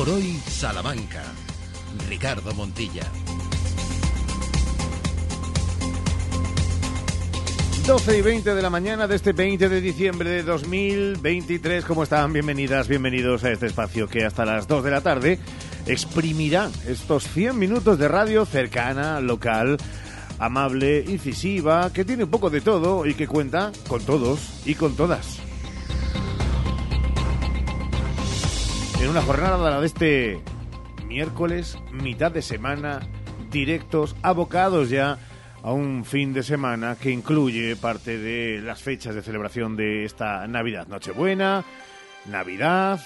por hoy, Salamanca. Ricardo Montilla. 12 y 20 de la mañana de este 20 de diciembre de 2023. ¿Cómo están? Bienvenidas, bienvenidos a este espacio que hasta las 2 de la tarde exprimirá estos 100 minutos de radio cercana, local, amable, incisiva, que tiene un poco de todo y que cuenta con todos y con todas. En una jornada de este miércoles, mitad de semana, directos, abocados ya a un fin de semana que incluye parte de las fechas de celebración de esta Navidad. Nochebuena, Navidad,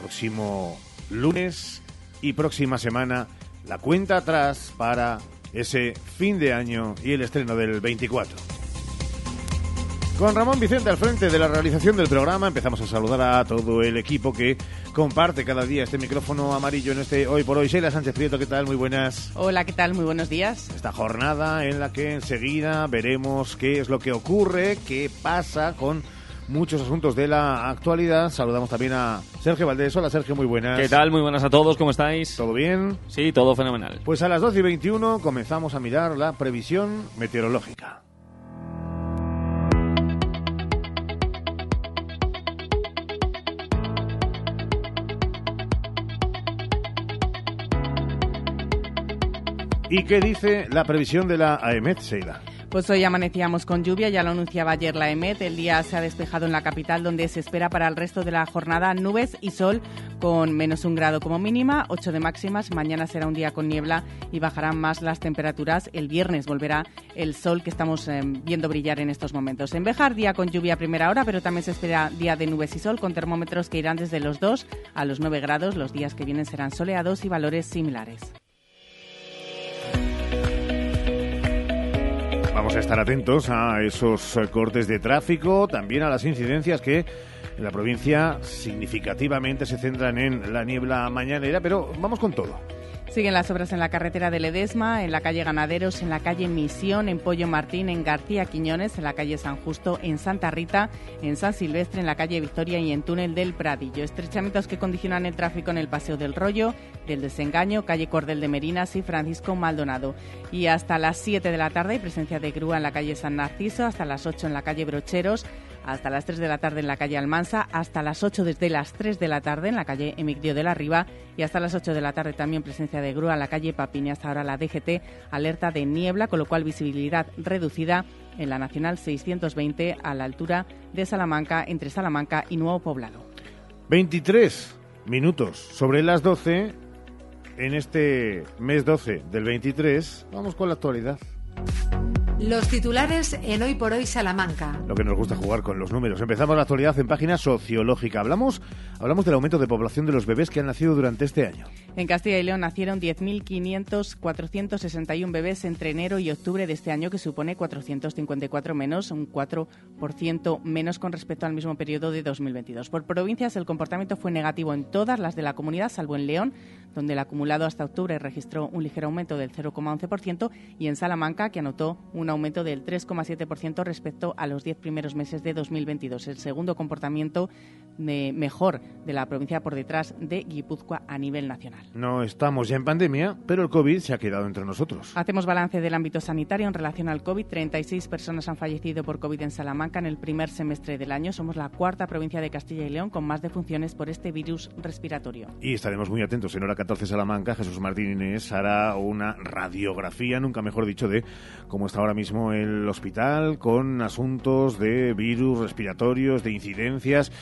próximo lunes y próxima semana la cuenta atrás para ese fin de año y el estreno del 24. Con Ramón Vicente al frente de la realización del programa empezamos a saludar a todo el equipo que comparte cada día este micrófono amarillo en este Hoy por Hoy. Sheila Sánchez Prieto, ¿qué tal? Muy buenas. Hola, ¿qué tal? Muy buenos días. Esta jornada en la que enseguida veremos qué es lo que ocurre, qué pasa con muchos asuntos de la actualidad. Saludamos también a Sergio Valdés. Hola Sergio, muy buenas. ¿Qué tal? Muy buenas a todos, ¿cómo estáis? ¿Todo bien? Sí, todo fenomenal. Pues a las 12 y 21 comenzamos a mirar la previsión meteorológica. ¿Y qué dice la previsión de la AEMET, Sheila? Pues hoy amanecíamos con lluvia, ya lo anunciaba ayer la EMET. El día se ha despejado en la capital, donde se espera para el resto de la jornada nubes y sol con menos un grado como mínima, 8 de máximas. Mañana será un día con niebla y bajarán más las temperaturas. El viernes volverá el sol que estamos eh, viendo brillar en estos momentos. En Bejar, día con lluvia a primera hora, pero también se espera día de nubes y sol con termómetros que irán desde los 2 a los 9 grados. Los días que vienen serán soleados y valores similares. Vamos a estar atentos a esos eh, cortes de tráfico, también a las incidencias que en la provincia significativamente se centran en la niebla mañanera, pero vamos con todo. Siguen las obras en la carretera de Ledesma, en la calle Ganaderos, en la calle Misión, en Pollo Martín, en García Quiñones, en la calle San Justo, en Santa Rita, en San Silvestre, en la calle Victoria y en Túnel del Pradillo. Estrechamientos que condicionan el tráfico en el Paseo del Rollo, del Desengaño, calle Cordel de Merinas y Francisco Maldonado. Y hasta las 7 de la tarde hay presencia de grúa en la calle San Narciso, hasta las 8 en la calle Brocheros, hasta las 3 de la tarde en la calle Almansa, hasta las 8 desde las 3 de la tarde en la calle Emigdio de la Riva y hasta las 8 de la tarde también presencia de grúa en la calle Papini. Hasta ahora la DGT alerta de niebla, con lo cual visibilidad reducida en la Nacional 620 a la altura de Salamanca, entre Salamanca y Nuevo Poblado. 23 minutos sobre las 12 en este mes 12 del 23. Vamos con la actualidad. Los titulares en Hoy por Hoy Salamanca. Lo que nos gusta jugar con los números. Empezamos la actualidad en página sociológica. Hablamos, hablamos del aumento de población de los bebés que han nacido durante este año. En Castilla y León nacieron 10.461 bebés entre enero y octubre de este año, que supone 454 menos, un 4% menos con respecto al mismo periodo de 2022. Por provincias, el comportamiento fue negativo en todas las de la comunidad, salvo en León, donde el acumulado hasta octubre registró un ligero aumento del 0,11%, y en Salamanca, que anotó un aumento del 3,7% respecto a los 10 primeros meses de 2022. El segundo comportamiento de mejor de la provincia por detrás de Guipúzcoa a nivel nacional. No estamos ya en pandemia, pero el COVID se ha quedado entre nosotros. Hacemos balance del ámbito sanitario en relación al COVID. 36 personas han fallecido por COVID en Salamanca en el primer semestre del año. Somos la cuarta provincia de Castilla y León con más defunciones por este virus respiratorio. Y estaremos muy atentos. En hora 14 Salamanca, Jesús Martín Inés hará una radiografía, nunca mejor dicho, de cómo está ahora mismo el hospital con asuntos de virus respiratorios, de incidencias.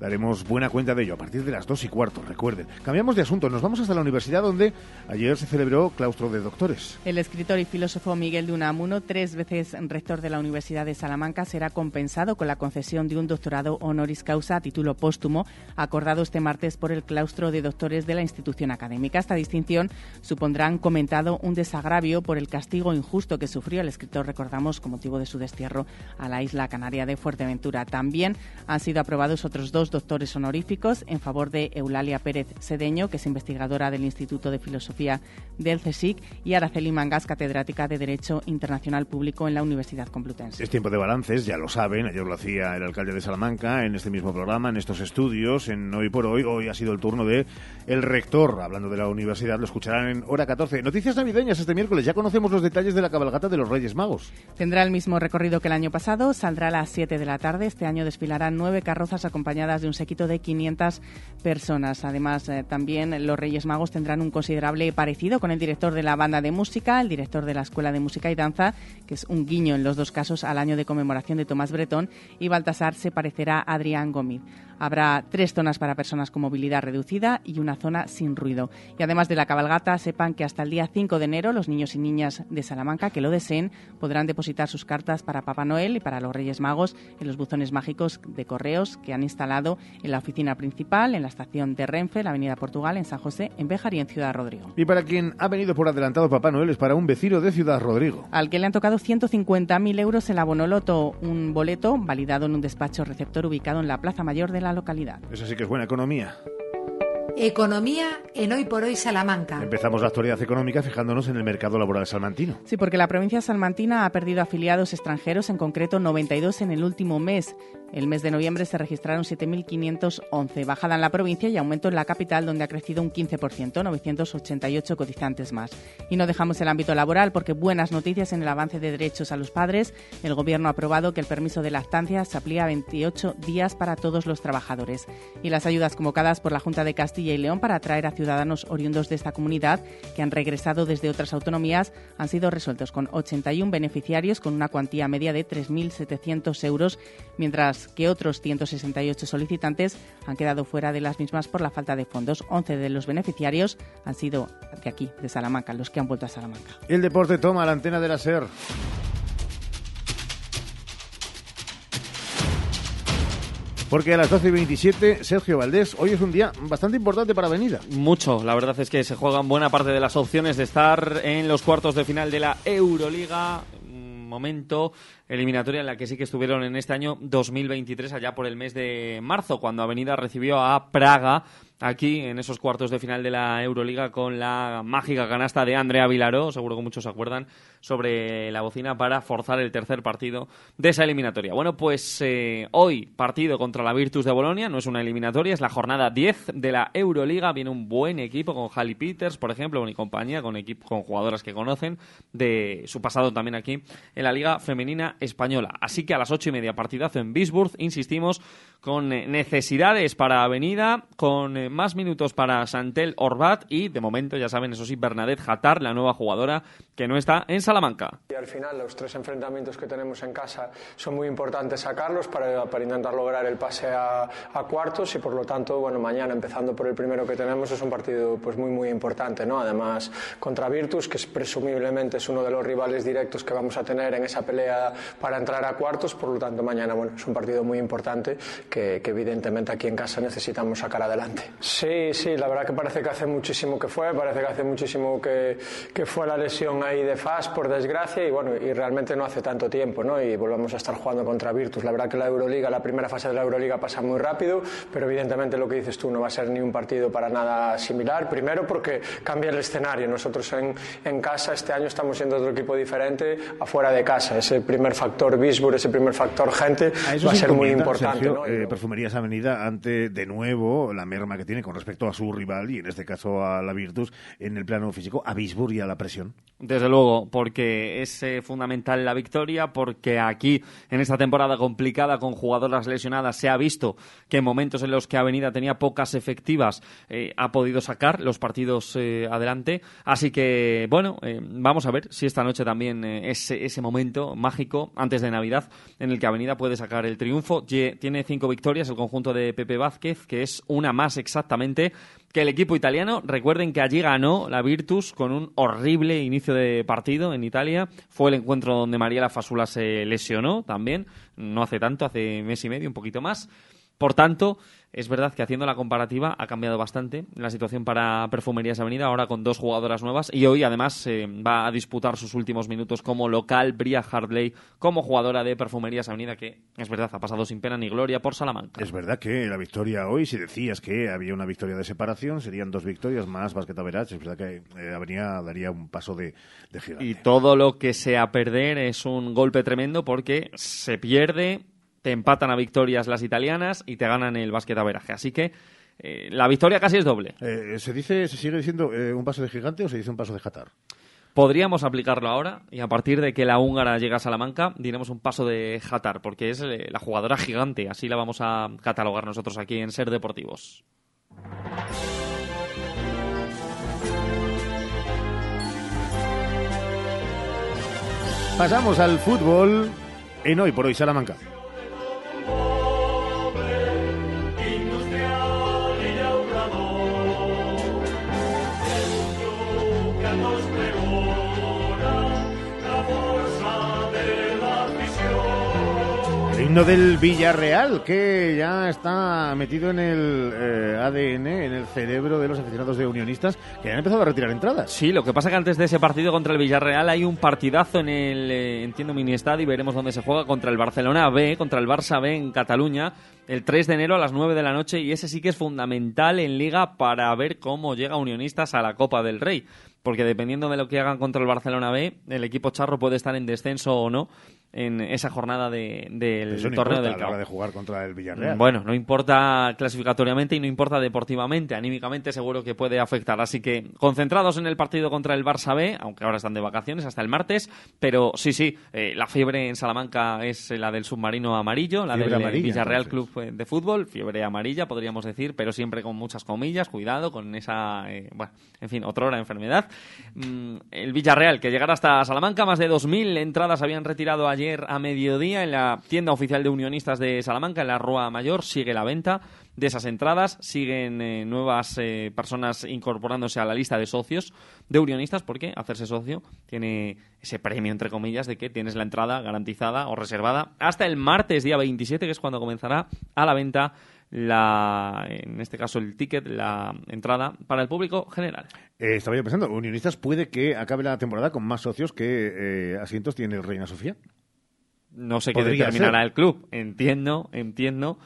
Daremos buena cuenta de ello a partir de las dos y cuarto, recuerden. Cambiamos de asunto, nos vamos hasta la universidad donde ayer se celebró claustro de doctores. El escritor y filósofo Miguel de Unamuno, tres veces rector de la Universidad de Salamanca, será compensado con la concesión de un doctorado honoris causa a título póstumo, acordado este martes por el claustro de doctores de la institución académica. Esta distinción supondrá, han comentado, un desagravio por el castigo injusto que sufrió el escritor, recordamos, con motivo de su destierro a la isla canaria de Fuerteventura. También han sido aprobados otros dos dos doctores honoríficos en favor de Eulalia Pérez Sedeño, que es investigadora del Instituto de Filosofía del CSIC, y Araceli Mangas, catedrática de Derecho Internacional Público en la Universidad Complutense. Es tiempo de balances, ya lo saben, ayer lo hacía el alcalde de Salamanca en este mismo programa, en estos estudios, en Hoy por Hoy. Hoy ha sido el turno de el rector, hablando de la universidad, lo escucharán en hora 14. Noticias navideñas este miércoles, ya conocemos los detalles de la cabalgata de los Reyes Magos. Tendrá el mismo recorrido que el año pasado, saldrá a las 7 de la tarde. Este año desfilarán nueve carrozas acompañadas de un séquito de 500 personas. Además, eh, también los Reyes Magos tendrán un considerable parecido con el director de la banda de música, el director de la Escuela de Música y Danza, que es un guiño en los dos casos al año de conmemoración de Tomás Bretón, y Baltasar se parecerá a Adrián Gómez. Habrá tres zonas para personas con movilidad reducida y una zona sin ruido. Y además de la cabalgata, sepan que hasta el día 5 de enero los niños y niñas de Salamanca que lo deseen podrán depositar sus cartas para Papá Noel y para los Reyes Magos en los buzones mágicos de correos que han instalado en la oficina principal, en la estación de Renfe, la Avenida Portugal, en San José, en Béjar y en Ciudad Rodrigo. Y para quien ha venido por adelantado Papá Noel es para un vecino de Ciudad Rodrigo. Al que le han tocado 150.000 euros el abonoloto, un boleto validado en un despacho receptor ubicado en la Plaza Mayor de la localidad. Eso sí que es buena economía. Economía en Hoy por Hoy Salamanca. Empezamos la actualidad económica fijándonos en el mercado laboral salmantino. Sí, porque la provincia salmantina ha perdido afiliados extranjeros, en concreto 92 en el último mes. El mes de noviembre se registraron 7.511, bajada en la provincia y aumento en la capital, donde ha crecido un 15%, 988 cotizantes más. Y no dejamos el ámbito laboral porque buenas noticias en el avance de derechos a los padres. El Gobierno ha aprobado que el permiso de lactancia se aplica a 28 días para todos los trabajadores. Y las ayudas convocadas por la Junta de Castilla y León para atraer a ciudadanos oriundos de esta comunidad que han regresado desde otras autonomías han sido resueltos con 81 beneficiarios con una cuantía media de 3.700 euros, mientras que otros 168 solicitantes han quedado fuera de las mismas por la falta de fondos. 11 de los beneficiarios han sido de aquí, de Salamanca, los que han vuelto a Salamanca. El deporte toma la antena de la SER. Porque a las 12 y 27, Sergio Valdés, hoy es un día bastante importante para Avenida. Mucho, la verdad es que se juegan buena parte de las opciones de estar en los cuartos de final de la Euroliga. Momento eliminatoria en la que sí que estuvieron en este año 2023, allá por el mes de marzo, cuando Avenida recibió a Praga aquí en esos cuartos de final de la Euroliga con la mágica canasta de Andrea Vilaró, seguro que muchos se acuerdan, sobre la bocina para forzar el tercer partido de esa eliminatoria. Bueno, pues eh, hoy partido contra la Virtus de Bolonia, no es una eliminatoria, es la jornada 10 de la Euroliga, viene un buen equipo con Halley Peters, por ejemplo, y compañía, con, equipo, con jugadoras que conocen de su pasado también aquí en la Liga Femenina Española. Así que a las ocho y media partidazo en Bisburg, insistimos, con eh, necesidades para Avenida, con eh, más minutos para Santel Orbat y, de momento, ya saben, eso sí, Bernadette Jatar, la nueva jugadora que no está en Salamanca. Y al final, los tres enfrentamientos que tenemos en casa son muy importantes sacarlos para, para intentar lograr el pase a, a, cuartos y, por lo tanto, bueno, mañana, empezando por el primero que tenemos, es un partido pues muy, muy importante, ¿no? Además, contra Virtus, que es, presumiblemente es uno de los rivales directos que vamos a tener en esa pelea para entrar a cuartos, por lo tanto, mañana, bueno, es un partido muy importante que, que evidentemente aquí en casa necesitamos sacar adelante. Sí, sí, la verdad que parece que hace muchísimo que fue, parece que hace muchísimo que, que fue la lesión ahí de Fas, por desgracia, y bueno, y realmente no hace tanto tiempo, ¿no? Y volvemos a estar jugando contra Virtus. La verdad que la Euroliga, la primera fase de la Euroliga pasa muy rápido, pero evidentemente lo que dices tú no va a ser ni un partido para nada similar. Primero porque cambia el escenario. Nosotros en, en casa este año estamos siendo otro equipo diferente afuera de casa. Ese primer factor Bisburg, ese primer factor gente, va a ser muy importante. Sergio, ¿no? eh, Perfumerías Avenida ante, de nuevo, la merma que tiene con respecto a su rival y en este caso a la Virtus en el plano físico, a Bisburg y a la presión. Desde luego, porque es eh, fundamental la victoria, porque aquí en esta temporada complicada con jugadoras lesionadas se ha visto que en momentos en los que Avenida tenía pocas efectivas eh, ha podido sacar los partidos eh, adelante. Así que, bueno, vamos a ver si esta noche también es ese momento mágico antes de Navidad en el que Avenida puede sacar el triunfo. Tiene cinco victorias el conjunto de Pepe Vázquez, que es una más exactamente que el equipo italiano. Recuerden que allí ganó la Virtus con un horrible inicio de partido en Italia. Fue el encuentro donde Mariela Fasula se lesionó también, no hace tanto, hace mes y medio, un poquito más. Por tanto, es verdad que haciendo la comparativa ha cambiado bastante la situación para Perfumerías Avenida, ahora con dos jugadoras nuevas y hoy además eh, va a disputar sus últimos minutos como local Bria Hardley como jugadora de Perfumerías Avenida que es verdad ha pasado sin pena ni gloria por Salamanca. Es verdad que la victoria hoy, si decías que había una victoria de separación, serían dos victorias más Basqueta Verach, es verdad que eh, Avenida daría un paso de, de gigante. Y todo lo que sea perder es un golpe tremendo porque se pierde te empatan a victorias las italianas y te ganan el básquet averaje. Así que eh, la victoria casi es doble. Eh, ¿Se dice, se sigue diciendo eh, un paso de gigante o se dice un paso de jatar? Podríamos aplicarlo ahora y a partir de que la húngara llega a Salamanca diremos un paso de Jatar porque es la jugadora gigante, así la vamos a catalogar nosotros aquí en Ser Deportivos. Pasamos al fútbol en hoy por hoy Salamanca. Himno del Villarreal, que ya está metido en el eh, ADN, en el cerebro de los aficionados de unionistas, que han empezado a retirar entradas. Sí, lo que pasa que antes de ese partido contra el Villarreal hay un partidazo en el, eh, entiendo, mini estadio y veremos dónde se juega contra el Barcelona B, contra el Barça B en Cataluña, el 3 de enero a las 9 de la noche, y ese sí que es fundamental en Liga para ver cómo llega Unionistas a la Copa del Rey porque dependiendo de lo que hagan contra el Barcelona B, el equipo charro puede estar en descenso o no en esa jornada de, del torneo del a la hora de jugar contra el Villarreal. Bueno, no importa clasificatoriamente y no importa deportivamente, anímicamente seguro que puede afectar. Así que concentrados en el partido contra el Barça B, aunque ahora están de vacaciones hasta el martes, pero sí, sí, eh, la fiebre en Salamanca es la del submarino amarillo, la del Villarreal Club de Fútbol, fiebre amarilla podríamos decir, pero siempre con muchas comillas, cuidado con esa, eh, bueno, en fin, otra hora enfermedad. Mm, el Villarreal, que llegará hasta Salamanca, más de 2.000 entradas habían retirado ayer ayer a mediodía en la tienda oficial de Unionistas de Salamanca, en la Rúa Mayor, sigue la venta de esas entradas. Siguen eh, nuevas eh, personas incorporándose a la lista de socios de Unionistas, porque hacerse socio tiene ese premio, entre comillas, de que tienes la entrada garantizada o reservada hasta el martes, día 27, que es cuando comenzará a la venta la, en este caso el ticket, la entrada para el público general. Eh, estaba yo pensando, Unionistas puede que acabe la temporada con más socios que asientos tiene el Reina Sofía no sé qué determinará el club. Entiendo, entiendo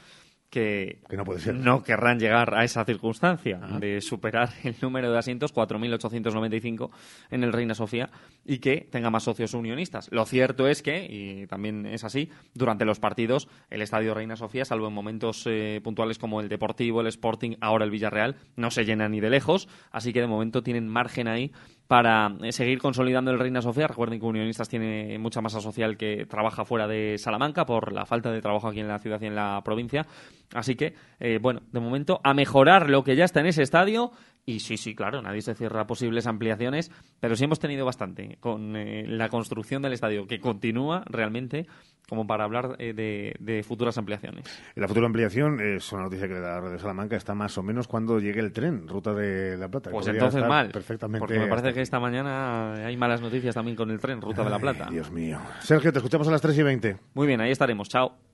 que, no, puede ser. no querrán llegar a esa circunstancia de superar el número de asientos, 4.895 en el Reina Sofía, y que tenga más socios unionistas. Lo cierto es que, y también es así, durante los partidos, el Estadio Reina Sofía, salvo en momentos eh, puntuales como el Deportivo, el Sporting, ahora el Villarreal, no se llena ni de lejos, así que de momento tienen margen ahí para eh, seguir consolidando el Reina Sofía. Recuerden que Unionistas tiene mucha masa social que trabaja fuera de Salamanca por la falta de trabajo aquí en la ciudad y en la provincia. Así que, eh, bueno, de momento a mejorar lo que ya está en ese estadio y sí, sí, claro, nadie se cierra posibles ampliaciones, pero sí hemos tenido bastante con eh, la construcción del estadio, que continúa realmente como para hablar eh, de, futuras ampliaciones. La futura ampliación es una noticia que da de Salamanca está más o menos cuando llegue el tren, ruta de La Plata. Pues entonces mal, perfectamente porque me parece que esta mañana hay malas noticias también con el tren, ruta de La Plata. Dios mío. Sergio, te escuchamos a las 3 y 20. Muy bien, ahí estaremos. Chao.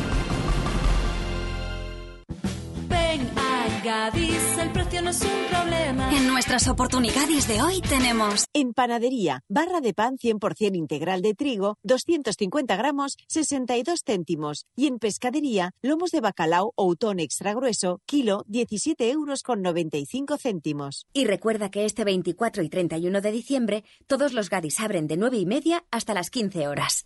Nuestras oportunidades de hoy tenemos... En panadería, barra de pan 100% integral de trigo, 250 gramos, 62 céntimos. Y en pescadería, lomos de bacalao o utón extra grueso, kilo, 17 euros con 95 céntimos. Y recuerda que este 24 y 31 de diciembre, todos los gadis abren de 9 y media hasta las 15 horas.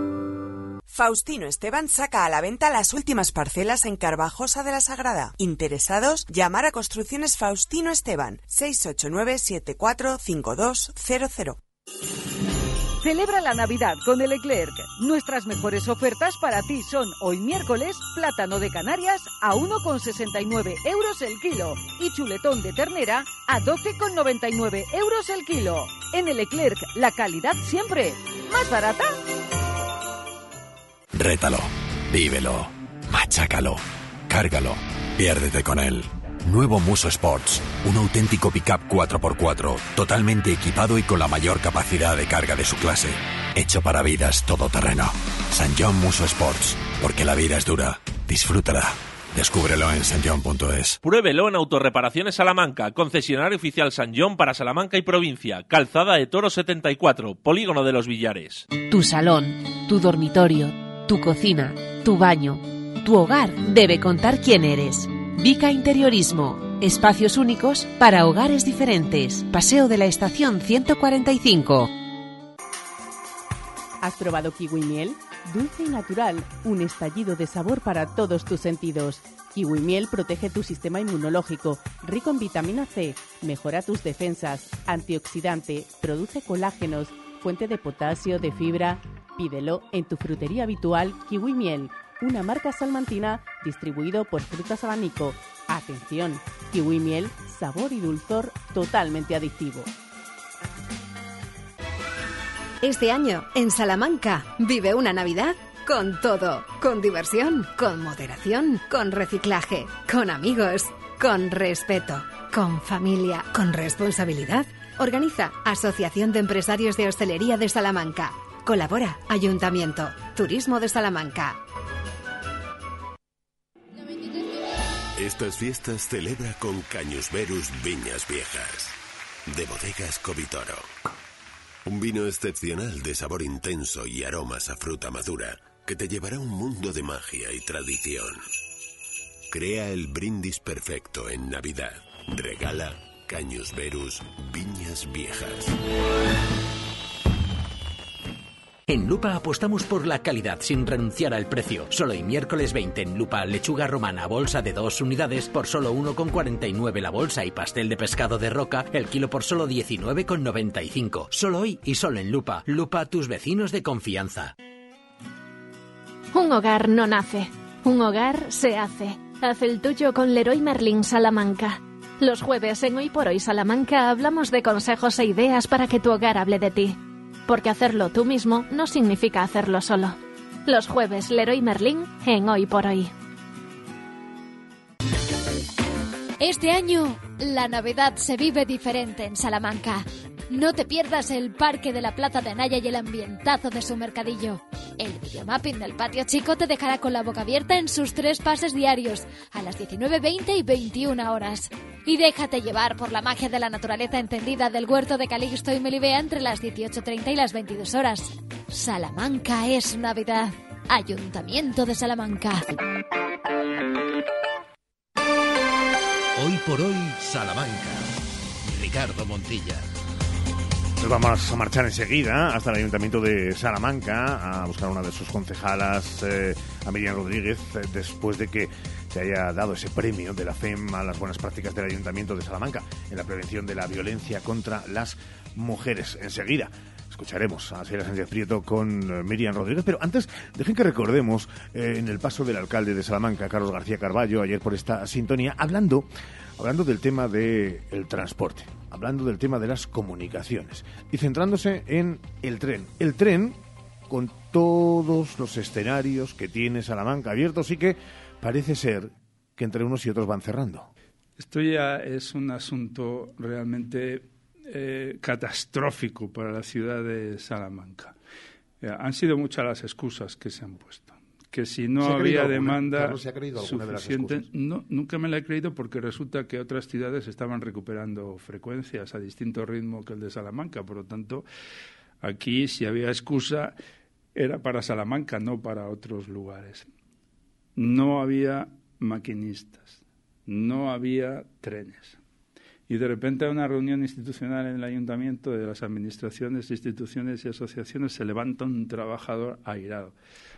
Faustino Esteban saca a la venta las últimas parcelas en Carvajosa de la Sagrada. Interesados, llamar a Construcciones Faustino Esteban 689 745200. Celebra la Navidad con el Leclerc. Nuestras mejores ofertas para ti son hoy miércoles plátano de Canarias a 1,69 euros el kilo y chuletón de ternera a 12,99 euros el kilo. En el Leclerc, la calidad siempre. ¿Más barata? Rétalo, vívelo, machácalo, cárgalo, piérdete con él. Nuevo Muso Sports, un auténtico pickup 4x4, totalmente equipado y con la mayor capacidad de carga de su clase. Hecho para vidas todoterreno. San John Muso Sports, porque la vida es dura. Disfrútala. Descúbrelo en sanjon.es. Pruébelo en Autorreparaciones Salamanca, concesionario oficial San John para Salamanca y provincia, Calzada de Toro 74, Polígono de los Villares. Tu salón, tu dormitorio, tu cocina, tu baño, tu hogar debe contar quién eres. Vica Interiorismo. Espacios únicos para hogares diferentes. Paseo de la Estación 145. ¿Has probado kiwi miel? Dulce y natural, un estallido de sabor para todos tus sentidos. Kiwi miel protege tu sistema inmunológico, rico en vitamina C, mejora tus defensas, antioxidante, produce colágenos, fuente de potasio, de fibra, Pídelo en tu frutería habitual Kiwi Miel, una marca salmantina distribuido por Frutas Abanico. Atención, Kiwi Miel, sabor y dulzor totalmente adictivo. Este año, en Salamanca, vive una Navidad con todo, con diversión, con moderación, con reciclaje, con amigos, con respeto, con familia, con responsabilidad. Organiza Asociación de Empresarios de Hostelería de Salamanca. Colabora Ayuntamiento, Turismo de Salamanca. Estas fiestas celebra con Cañusverus Viñas Viejas, de bodegas Covitoro. Un vino excepcional de sabor intenso y aromas a fruta madura que te llevará a un mundo de magia y tradición. Crea el brindis perfecto en Navidad. Regala Cañusverus Viñas Viejas. En Lupa apostamos por la calidad sin renunciar al precio. Solo hoy miércoles 20 en Lupa, lechuga romana, bolsa de dos unidades por solo 1,49 la bolsa y pastel de pescado de roca, el kilo por solo 19,95. Solo hoy y solo en Lupa. Lupa, tus vecinos de confianza. Un hogar no nace, un hogar se hace. Haz el tuyo con Leroy Merlin Salamanca. Los jueves en Hoy por Hoy Salamanca hablamos de consejos e ideas para que tu hogar hable de ti porque hacerlo tú mismo no significa hacerlo solo. Los jueves Leroy Merlin en Hoy por Hoy. Este año, la Navidad se vive diferente en Salamanca. No te pierdas el Parque de la Plaza de Naya y el ambientazo de su mercadillo. El videomapping del patio chico te dejará con la boca abierta en sus tres pases diarios, a las 19.20 y 21 horas. Y déjate llevar por la magia de la naturaleza encendida del huerto de Calixto y Melibea entre las 18.30 y las 22 horas. Salamanca es Navidad. Ayuntamiento de Salamanca. Hoy por hoy, Salamanca. Ricardo Montilla. Nos vamos a marchar enseguida hasta el Ayuntamiento de Salamanca a buscar una de sus concejalas, eh, a Miriam Rodríguez, eh, después de que se haya dado ese premio de la FEM a las buenas prácticas del Ayuntamiento de Salamanca en la prevención de la violencia contra las mujeres. Enseguida escucharemos a Sierra Sánchez Prieto con eh, Miriam Rodríguez, pero antes dejen que recordemos en el paso del alcalde de Salamanca, Carlos García Carballo, ayer por esta sintonía, hablando, hablando del tema del transporte hablando del tema de las comunicaciones y centrándose en el tren. El tren, con todos los escenarios que tiene Salamanca abiertos y que parece ser que entre unos y otros van cerrando. Esto ya es un asunto realmente eh, catastrófico para la ciudad de Salamanca. han sido muchas las excusas que se han puesto. que si no ¿Se ha creído había demanda Carlos, ¿se ha creído alguna de las suficiente, excusas? no, nunca me la he creído porque resulta que otras ciudades estaban recuperando frecuencias a distinto ritmo que el de Salamanca, por lo tanto, aquí si había excusa era para Salamanca, no para otros lugares. No había maquinistas, no había trenes. Y de repente a una reunión institucional en el ayuntamiento de las administraciones, instituciones y asociaciones se levanta un trabajador airado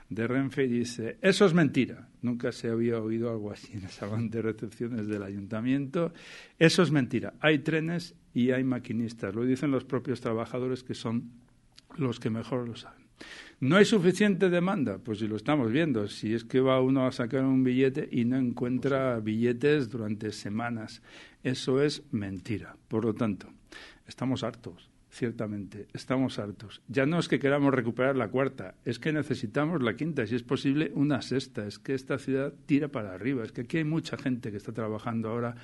de Renfe y dice, eso es mentira. Nunca se había oído algo así en el salón de recepciones del ayuntamiento. Eso es mentira. Hay trenes y hay maquinistas. Lo dicen los propios trabajadores que son los que mejor lo saben. ¿No hay suficiente demanda? Pues si lo estamos viendo. Si es que va uno a sacar un billete y no encuentra billetes durante semanas. Eso es mentira. Por lo tanto, estamos hartos, ciertamente. Estamos hartos. Ya no es que queramos recuperar la cuarta, es que necesitamos la quinta, si es posible, una sexta. Es que esta ciudad tira para arriba. Es que aquí hay mucha gente que está trabajando ahora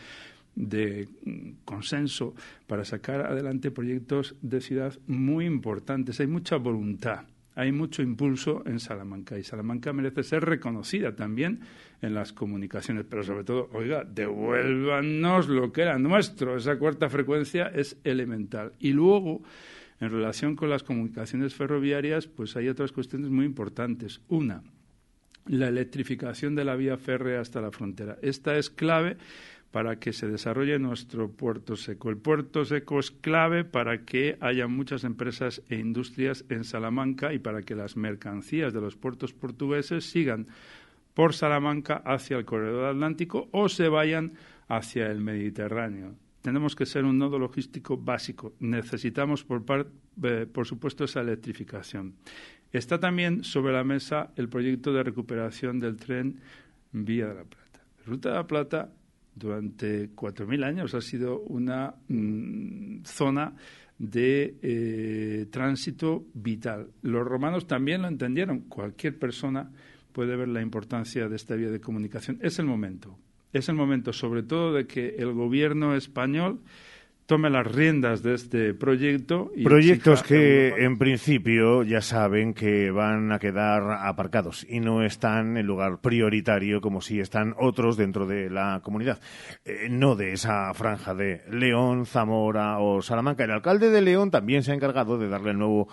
de mm, consenso para sacar adelante proyectos de ciudad muy importantes. Hay mucha voluntad, hay mucho impulso en Salamanca y Salamanca merece ser reconocida también en las comunicaciones, pero sobre todo, oiga, devuélvanos lo que era nuestro. Esa cuarta frecuencia es elemental. Y luego, en relación con las comunicaciones ferroviarias, pues hay otras cuestiones muy importantes. Una, la electrificación de la vía férrea hasta la frontera. Esta es clave para que se desarrolle nuestro puerto seco. El puerto seco es clave para que haya muchas empresas e industrias en Salamanca y para que las mercancías de los puertos portugueses sigan por Salamanca hacia el corredor atlántico o se vayan hacia el Mediterráneo. Tenemos que ser un nodo logístico básico. Necesitamos, por, eh, por supuesto, esa electrificación. Está también sobre la mesa el proyecto de recuperación del tren Vía de la Plata. Ruta de la Plata durante 4.000 años ha sido una mm, zona de eh, tránsito vital. Los romanos también lo entendieron. Cualquier persona puede ver la importancia de esta vía de comunicación. Es el momento. Es el momento, sobre todo, de que el gobierno español tome las riendas de este proyecto. Y Proyectos que en principio ya saben que van a quedar aparcados y no están en lugar prioritario como si están otros dentro de la comunidad. Eh, no de esa franja de León, Zamora o Salamanca. El alcalde de León también se ha encargado de darle al nuevo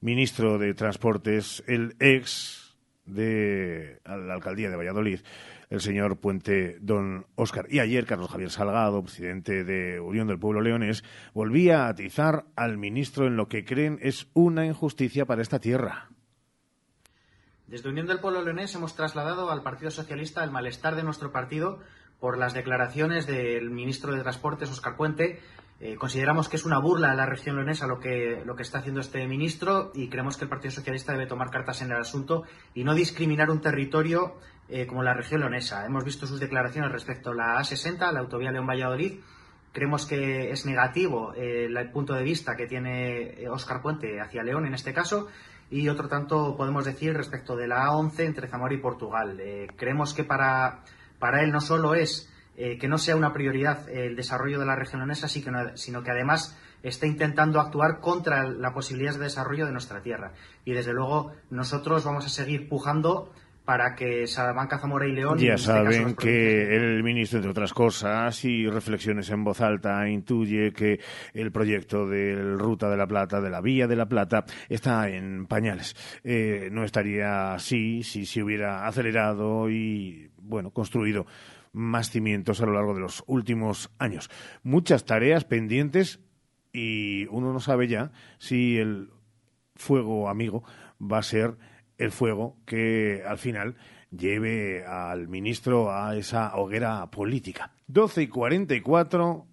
ministro de Transportes, el ex de la alcaldía de Valladolid, el señor Puente Don Óscar. Y ayer Carlos Javier Salgado, presidente de Unión del Pueblo Leonés, volvía a atizar al ministro en lo que creen es una injusticia para esta tierra. Desde Unión del Pueblo Leonés hemos trasladado al Partido Socialista el malestar de nuestro partido por las declaraciones del ministro de Transportes, Óscar Puente. Eh, consideramos que es una burla a la región leonesa lo que, lo que está haciendo este ministro y creemos que el Partido Socialista debe tomar cartas en el asunto y no discriminar un territorio eh, como la región leonesa. Hemos visto sus declaraciones respecto a la A60, la autovía León-Valladolid. Creemos que es negativo eh, el punto de vista que tiene Óscar Puente hacia León en este caso y otro tanto podemos decir respecto de la A11 entre Zamora y Portugal. Creemos que para, para él no solo es eh, que no sea una prioridad el desarrollo de la región leonesa, sino que además está intentando actuar contra la posibilidad de desarrollo de nuestra tierra. Y desde luego nosotros vamos a seguir pujando para que Salamanca, Zamora y León... Ya este saben que el ministro, entre otras cosas, y reflexiones en voz alta, intuye que el proyecto del Ruta de la Plata, de la Vía de la Plata, está en pañales. Eh, no estaría así si se hubiera acelerado y, bueno, construido más cimientos a lo largo de los últimos años. Muchas tareas pendientes y uno no sabe ya si el fuego amigo va a ser el fuego que al final lleve al ministro a esa hoguera política. 12 y 44,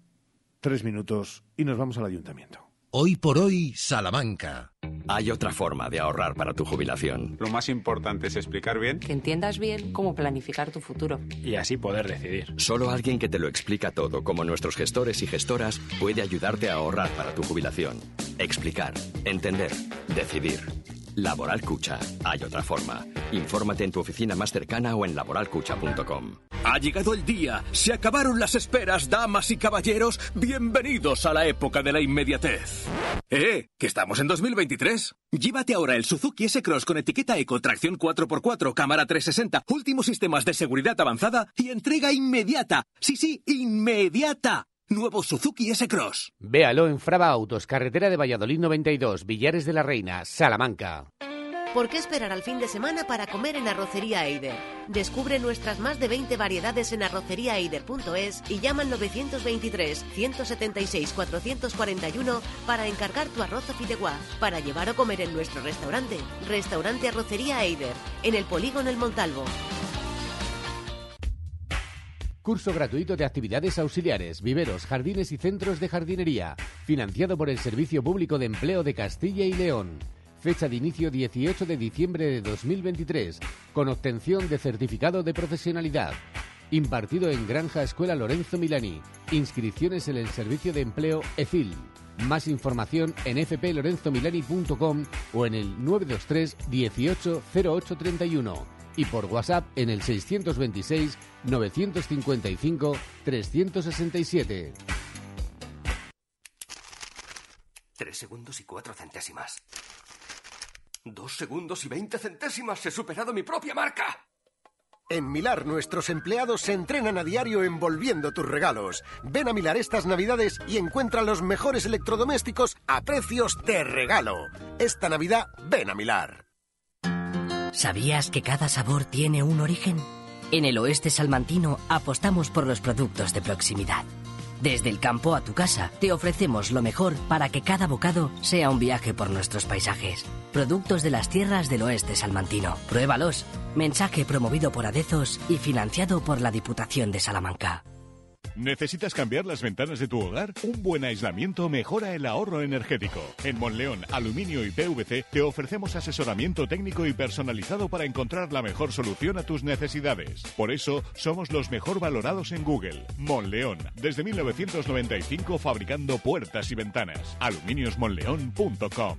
tres minutos y nos vamos al ayuntamiento. Hoy por hoy, Salamanca. Hay otra forma de ahorrar para tu jubilación. Lo más importante es explicar bien Que entiendas bien cómo planificar tu futuro. y así poder decidir. Solo alguien que te lo explica todo, como nuestros gestores y gestoras, puede ayudarte a ahorrar para tu jubilación. Explicar, entender, decidir. Laboral Cucha. Hay otra forma. Infórmate en tu oficina más cercana o en laboralcucha.com. Ha llegado el día. Se acabaron las esperas, damas y caballeros. Bienvenidos a la época de la inmediatez. ¡Eh! Que estamos en 2023. Llévate ahora el Suzuki S-Cross con etiqueta Eco, tracción 4x4, cámara 360, últimos sistemas de seguridad avanzada y entrega inmediata. Sí, sí, inmediata. Nuevo Suzuki S-Cross. Véalo en Fraba Autos, carretera de Valladolid 92, Villares de la Reina, Salamanca. ¿Por qué esperar al fin de semana para comer en Arrocería Eider? Descubre nuestras más de 20 variedades en arroceriaeider.es y llama al 923-176-441 para encargar tu arroz a fideuá, para llevar o comer en nuestro restaurante. Restaurante Arrocería Eider, en el Polígono El Montalvo. Curso gratuito de actividades auxiliares, viveros, jardines y centros de jardinería, financiado por el Servicio Público de Empleo de Castilla y León. Fecha de inicio 18 de diciembre de 2023, con obtención de certificado de profesionalidad. Impartido en Granja Escuela Lorenzo Milani. Inscripciones en el Servicio de Empleo EFIL. Más información en fplorenzomilani.com o en el 923 18 0831 y por WhatsApp en el 626 955 367. Tres segundos y cuatro centésimas. Dos segundos y veinte centésimas. He superado mi propia marca. En Milar nuestros empleados se entrenan a diario envolviendo tus regalos. Ven a Milar estas navidades y encuentra los mejores electrodomésticos a precios de regalo. Esta Navidad ven a Milar. ¿Sabías que cada sabor tiene un origen? En el oeste salmantino apostamos por los productos de proximidad. Desde el campo a tu casa te ofrecemos lo mejor para que cada bocado sea un viaje por nuestros paisajes. Productos de las tierras del oeste salmantino. Pruébalos. Mensaje promovido por Adezos y financiado por la Diputación de Salamanca. ¿Necesitas cambiar las ventanas de tu hogar? Un buen aislamiento mejora el ahorro energético. En Monleón, Aluminio y PVC te ofrecemos asesoramiento técnico y personalizado para encontrar la mejor solución a tus necesidades. Por eso, somos los mejor valorados en Google. Monleón, desde 1995 fabricando puertas y ventanas. aluminiosmonleón.com.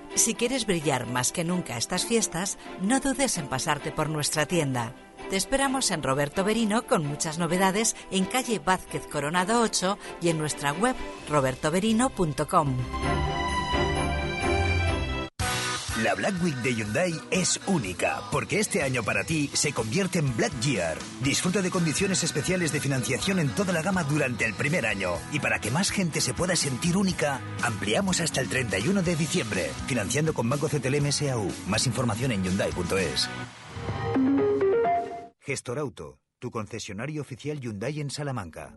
Si quieres brillar más que nunca estas fiestas, no dudes en pasarte por nuestra tienda. Te esperamos en Roberto Berino con muchas novedades en calle Vázquez Coronado 8 y en nuestra web robertoberino.com. La Black Week de Hyundai es única, porque este año para ti se convierte en Black Year. Disfruta de condiciones especiales de financiación en toda la gama durante el primer año. Y para que más gente se pueda sentir única, ampliamos hasta el 31 de diciembre, financiando con Banco CTLM SAU. Más información en Hyundai.es. Gestor Auto, tu concesionario oficial Hyundai en Salamanca.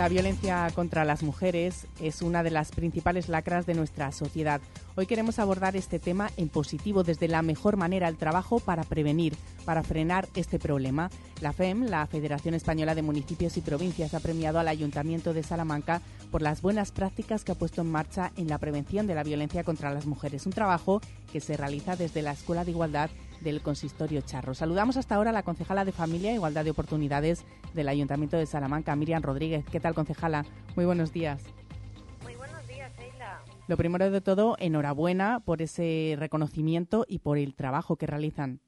La violencia contra las mujeres es una de las principales lacras de nuestra sociedad. Hoy queremos abordar este tema en positivo desde la mejor manera el trabajo para prevenir, para frenar este problema. La FEM, la Federación Española de Municipios y Provincias, ha premiado al Ayuntamiento de Salamanca por las buenas prácticas que ha puesto en marcha en la prevención de la violencia contra las mujeres. Un trabajo que se realiza desde la Escuela de Igualdad del Consistorio Charro. Saludamos hasta ahora a la concejala de Familia e Igualdad de Oportunidades del Ayuntamiento de Salamanca, Miriam Rodríguez. ¿Qué tal, concejala? Muy buenos días. Muy buenos días, Sheila. Lo primero de todo, enhorabuena por ese reconocimiento y por el trabajo que realizan.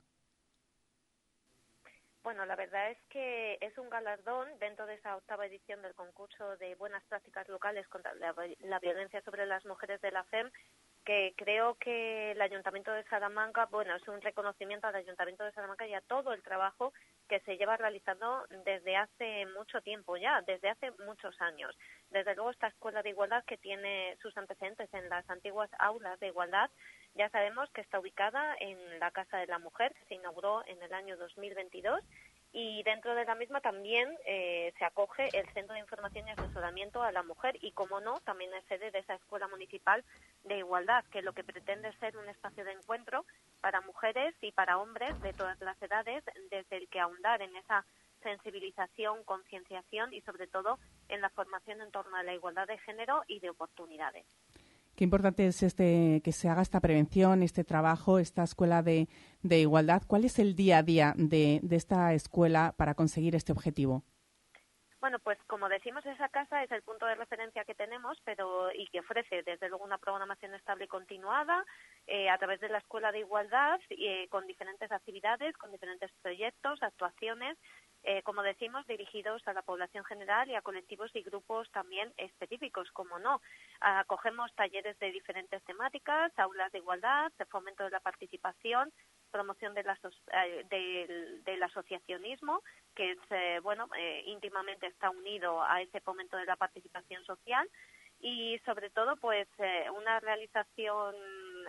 Bueno, la verdad es que es un galardón dentro de esa octava edición del concurso de buenas prácticas locales contra la, la violencia sobre las mujeres de la FEM que creo que el Ayuntamiento de Salamanca, bueno, es un reconocimiento al Ayuntamiento de Salamanca y a todo el trabajo que se lleva realizando desde hace mucho tiempo ya, desde hace muchos años. Desde luego esta Escuela de Igualdad que tiene sus antecedentes en las antiguas aulas de igualdad, ya sabemos que está ubicada en la Casa de la Mujer, se inauguró en el año 2022 y dentro de la misma también eh, se acoge el Centro de Información y Asesoramiento a la Mujer y, como no, también es sede de esa Escuela Municipal de Igualdad, que lo que pretende ser un espacio de encuentro para mujeres y para hombres de todas las edades, desde el que ahondar en esa sensibilización, concienciación y, sobre todo, en la formación en torno a la igualdad de género y de oportunidades. Qué importante es este que se haga esta prevención, este trabajo, esta escuela de, igualdad. ¿Cuál es el día a día de, esta escuela para conseguir este objetivo? Bueno, pues como decimos, esa casa es el punto de referencia que tenemos, pero y que ofrece desde luego una programación estable y continuada eh, a través de la Escuela de Igualdad, eh, con diferentes actividades, con diferentes proyectos, actuaciones eh, como decimos, dirigidos a la población general y a colectivos y grupos también específicos, como no. Acogemos talleres de diferentes temáticas, aulas de igualdad, de fomento de la participación, promoción de eh, del, asociacionismo, que es, eh, bueno, íntimamente está unido a ese fomento de la participación social y sobre todo pues una realización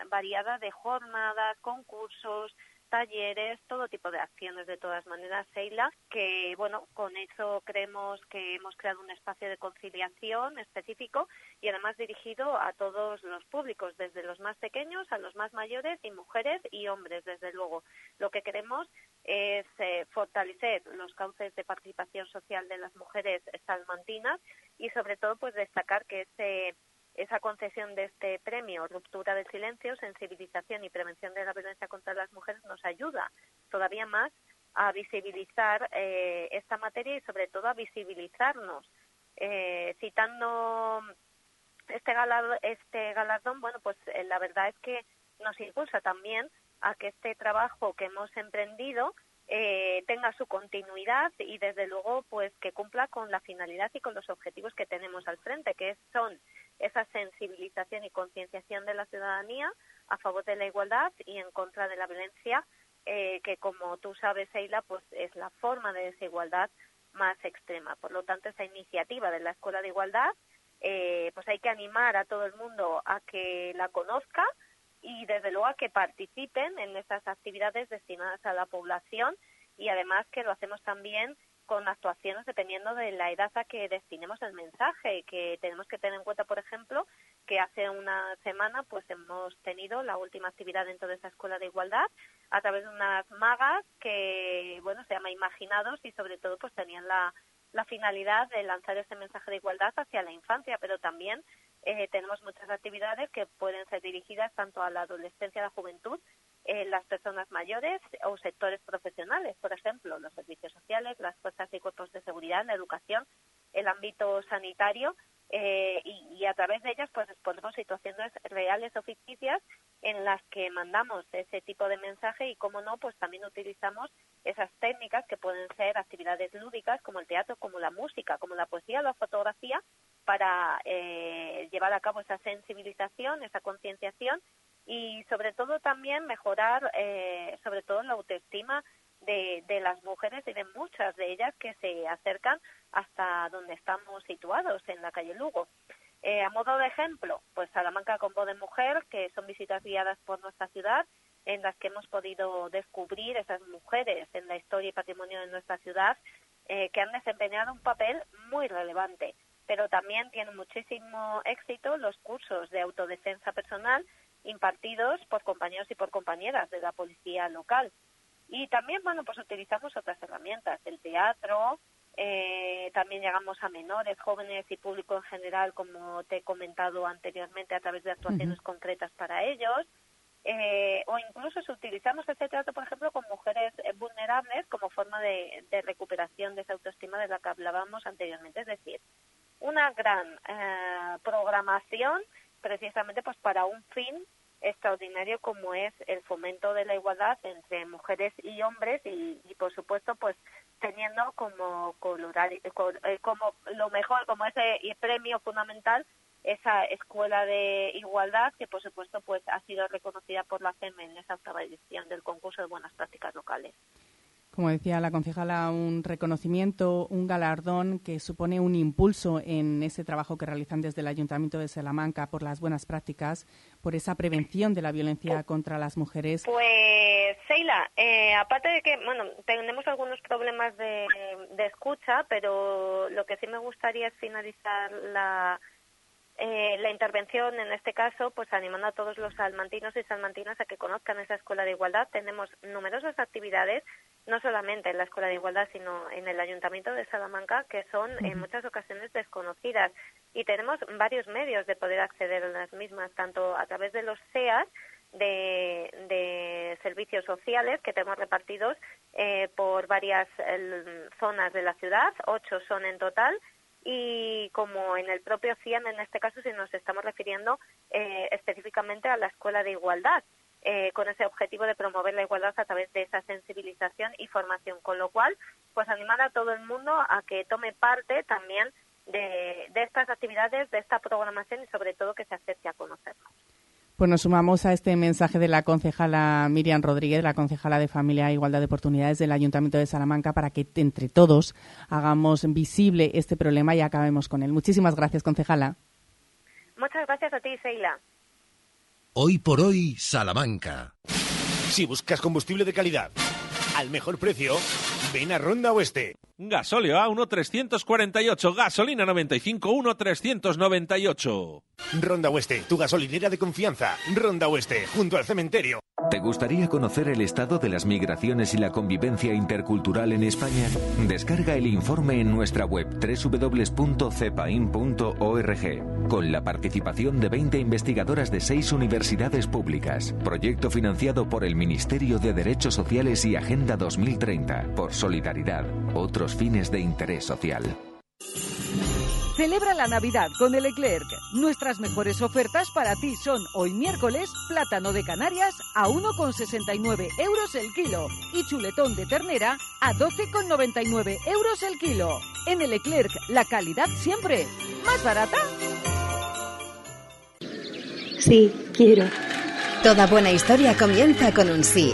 variada de jornadas, concursos, talleres, todo tipo de acciones de todas maneras, Seila, que bueno, con eso creemos que hemos creado un espacio de conciliación específico y además dirigido a todos los públicos, desde los más pequeños a los más mayores y mujeres y hombres, desde luego. Lo que queremos es eh, fortalecer los cauces de participación social de las mujeres salmantinas y sobre todo pues destacar que ese esa concesión de este premio, Ruptura del Silencio, Sensibilización y Prevención de la Violencia contra las Mujeres, nos ayuda todavía más a visibilizar eh, esta materia y sobre todo a visibilizarnos. Eh, citando este, este galardón, bueno, pues eh, la verdad es que nos impulsa también a que este trabajo que hemos emprendido eh, tenga su continuidad y desde luego pues que cumpla con la finalidad y con los objetivos que tenemos al frente, que son esa sensibilización y concienciación de la ciudadanía a favor de la igualdad y en contra de la violencia, eh, que como tú sabes, Eila, pues es la forma de desigualdad más extrema. Por lo tanto, esa iniciativa de la Escuela de Igualdad, eh, pues hay que animar a todo el mundo a que la conozca, y desde luego a que participen en estas actividades destinadas a la población y además que lo hacemos también con actuaciones dependiendo de la edad a que destinemos el mensaje, que tenemos que tener en cuenta, por ejemplo, que hace una semana pues hemos tenido la última actividad dentro de esa escuela de igualdad a través de unas magas que, bueno, se llama Imaginados y sobre todo pues tenían la, la finalidad de lanzar ese mensaje de igualdad hacia la infancia, pero también eh, tenemos muchas actividades que pueden ser dirigidas tanto a la adolescencia y a la juventud, eh, las personas mayores o sectores profesionales, por ejemplo, los servicios sociales, las fuerzas y cuerpos de seguridad, la educación, el ámbito sanitario eh, y, a través de ellas pues exponemos situaciones reales o ficticias en las que mandamos ese tipo de mensaje y como no pues también utilizamos esas técnicas que pueden ser actividades lúdicas como el teatro, como la música, como la poesía la fotografía para eh, llevar a cabo esa sensibilización, esa concienciación y sobre todo también mejorar eh, sobre todo la autoestima de, las mujeres y de muchas de ellas que se acercan hasta donde estamos situados, en la calle Lugo. Eh, a modo de ejemplo, pues Salamanca con voz de mujer, que son visitas guiadas por nuestra ciudad, en las que hemos podido descubrir esas mujeres en la historia y patrimonio de nuestra ciudad, eh, que han desempeñado un papel muy relevante pero también tienen muchísimo éxito los cursos de autodefensa personal impartidos por compañeros y por compañeras de la policía local. Y también, bueno, pues utilizamos otras herramientas, el teatro, eh, también llegamos a menores, jóvenes y público en general, como te he comentado anteriormente, a través de actuaciones concretas para ellos. Eh, o incluso si utilizamos ese teatro, por ejemplo, con mujeres eh, vulnerables como forma de, de recuperación de esa autoestima de la que hablábamos anteriormente. Es decir, una gran eh, programación precisamente pues para un fin extraordinario como es el fomento de la igualdad entre mujeres y hombres y, por supuesto pues teniendo como eh, como lo mejor como ese premio fundamental esa escuela de igualdad que por supuesto pues ha sido reconocida por la CEM en esa octava edición del concurso de buenas prácticas locales como decía la concejala, un reconocimiento, un galardón que supone un impulso en ese trabajo que realizan desde el Ayuntamiento de Salamanca por las buenas prácticas, por esa prevención de la violencia contra las mujeres. Pues, Seila, eh, aparte de que, bueno, tenemos algunos problemas de, de escucha, pero lo que sí me gustaría es finalizar la, eh, la intervención en este caso, pues animando a todos los salmantinos y salmantinas a que conozcan esa escuela de igualdad. Tenemos numerosas actividades, no solamente en la escuela de igualdad, sino en el ayuntamiento de Salamanca, que son en muchas ocasiones desconocidas. Y tenemos varios medios de poder acceder a las mismas, tanto a través de los SEAS, de, de servicios sociales que tenemos repartidos eh, por varias eh, zonas de la ciudad, ocho son en total, y como en el propio CIEM, en este caso, si nos estamos refiriendo eh, específicamente a la Escuela de Igualdad, eh, con ese objetivo de promover la igualdad a través de esa sensibilización y formación, con lo cual, pues animar a todo el mundo a que tome parte también de, de estas actividades, de esta programación y sobre todo que se acerque a conocernos. Pues nos sumamos a este mensaje de la concejala Miriam Rodríguez, la concejala de Familia e Igualdad de Oportunidades del Ayuntamiento de Salamanca, para que entre todos hagamos visible este problema y acabemos con él. Muchísimas gracias, concejala. Muchas gracias a ti, Seila. Hoy por hoy, Salamanca. Si buscas combustible de calidad al mejor precio, ven a Ronda Oeste. Gasóleo A 1.348, gasolina 95 1.398. Ronda Oeste, tu gasolinera de confianza. Ronda Oeste, junto al cementerio. ¿Te gustaría conocer el estado de las migraciones y la convivencia intercultural en España? Descarga el informe en nuestra web www.cepain.org con la participación de 20 investigadoras de seis universidades públicas. Proyecto financiado por el Ministerio de Derechos Sociales y Agenda 2030 por Solidaridad, otros fines de interés social. Celebra la Navidad con el. Nuestras mejores ofertas para ti son hoy miércoles plátano de Canarias a 1,69 euros el kilo y chuletón de ternera a 12,99 euros el kilo. En el Leclerc, la calidad siempre. ¿Más barata? Sí, quiero. Toda buena historia comienza con un sí.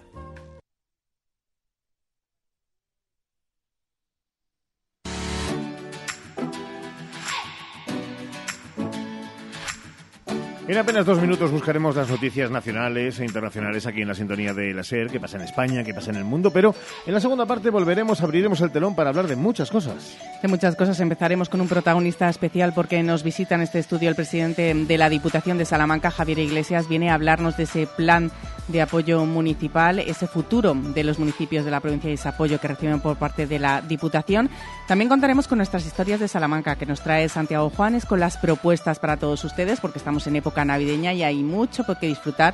En apenas dos minutos buscaremos las noticias nacionales e internacionales aquí en la sintonía de la SER, qué pasa en España, qué pasa en el mundo, pero en la segunda parte volveremos, abriremos el telón para hablar de muchas cosas. De muchas cosas empezaremos con un protagonista especial porque nos visita en este estudio el presidente de la Diputación de Salamanca, Javier Iglesias, viene a hablarnos de ese plan de apoyo municipal, ese futuro de los municipios de la provincia y ese apoyo que reciben por parte de la Diputación. También contaremos con nuestras historias de Salamanca que nos trae Santiago Juanes con las propuestas para todos ustedes porque estamos en época navideña y hay mucho por qué disfrutar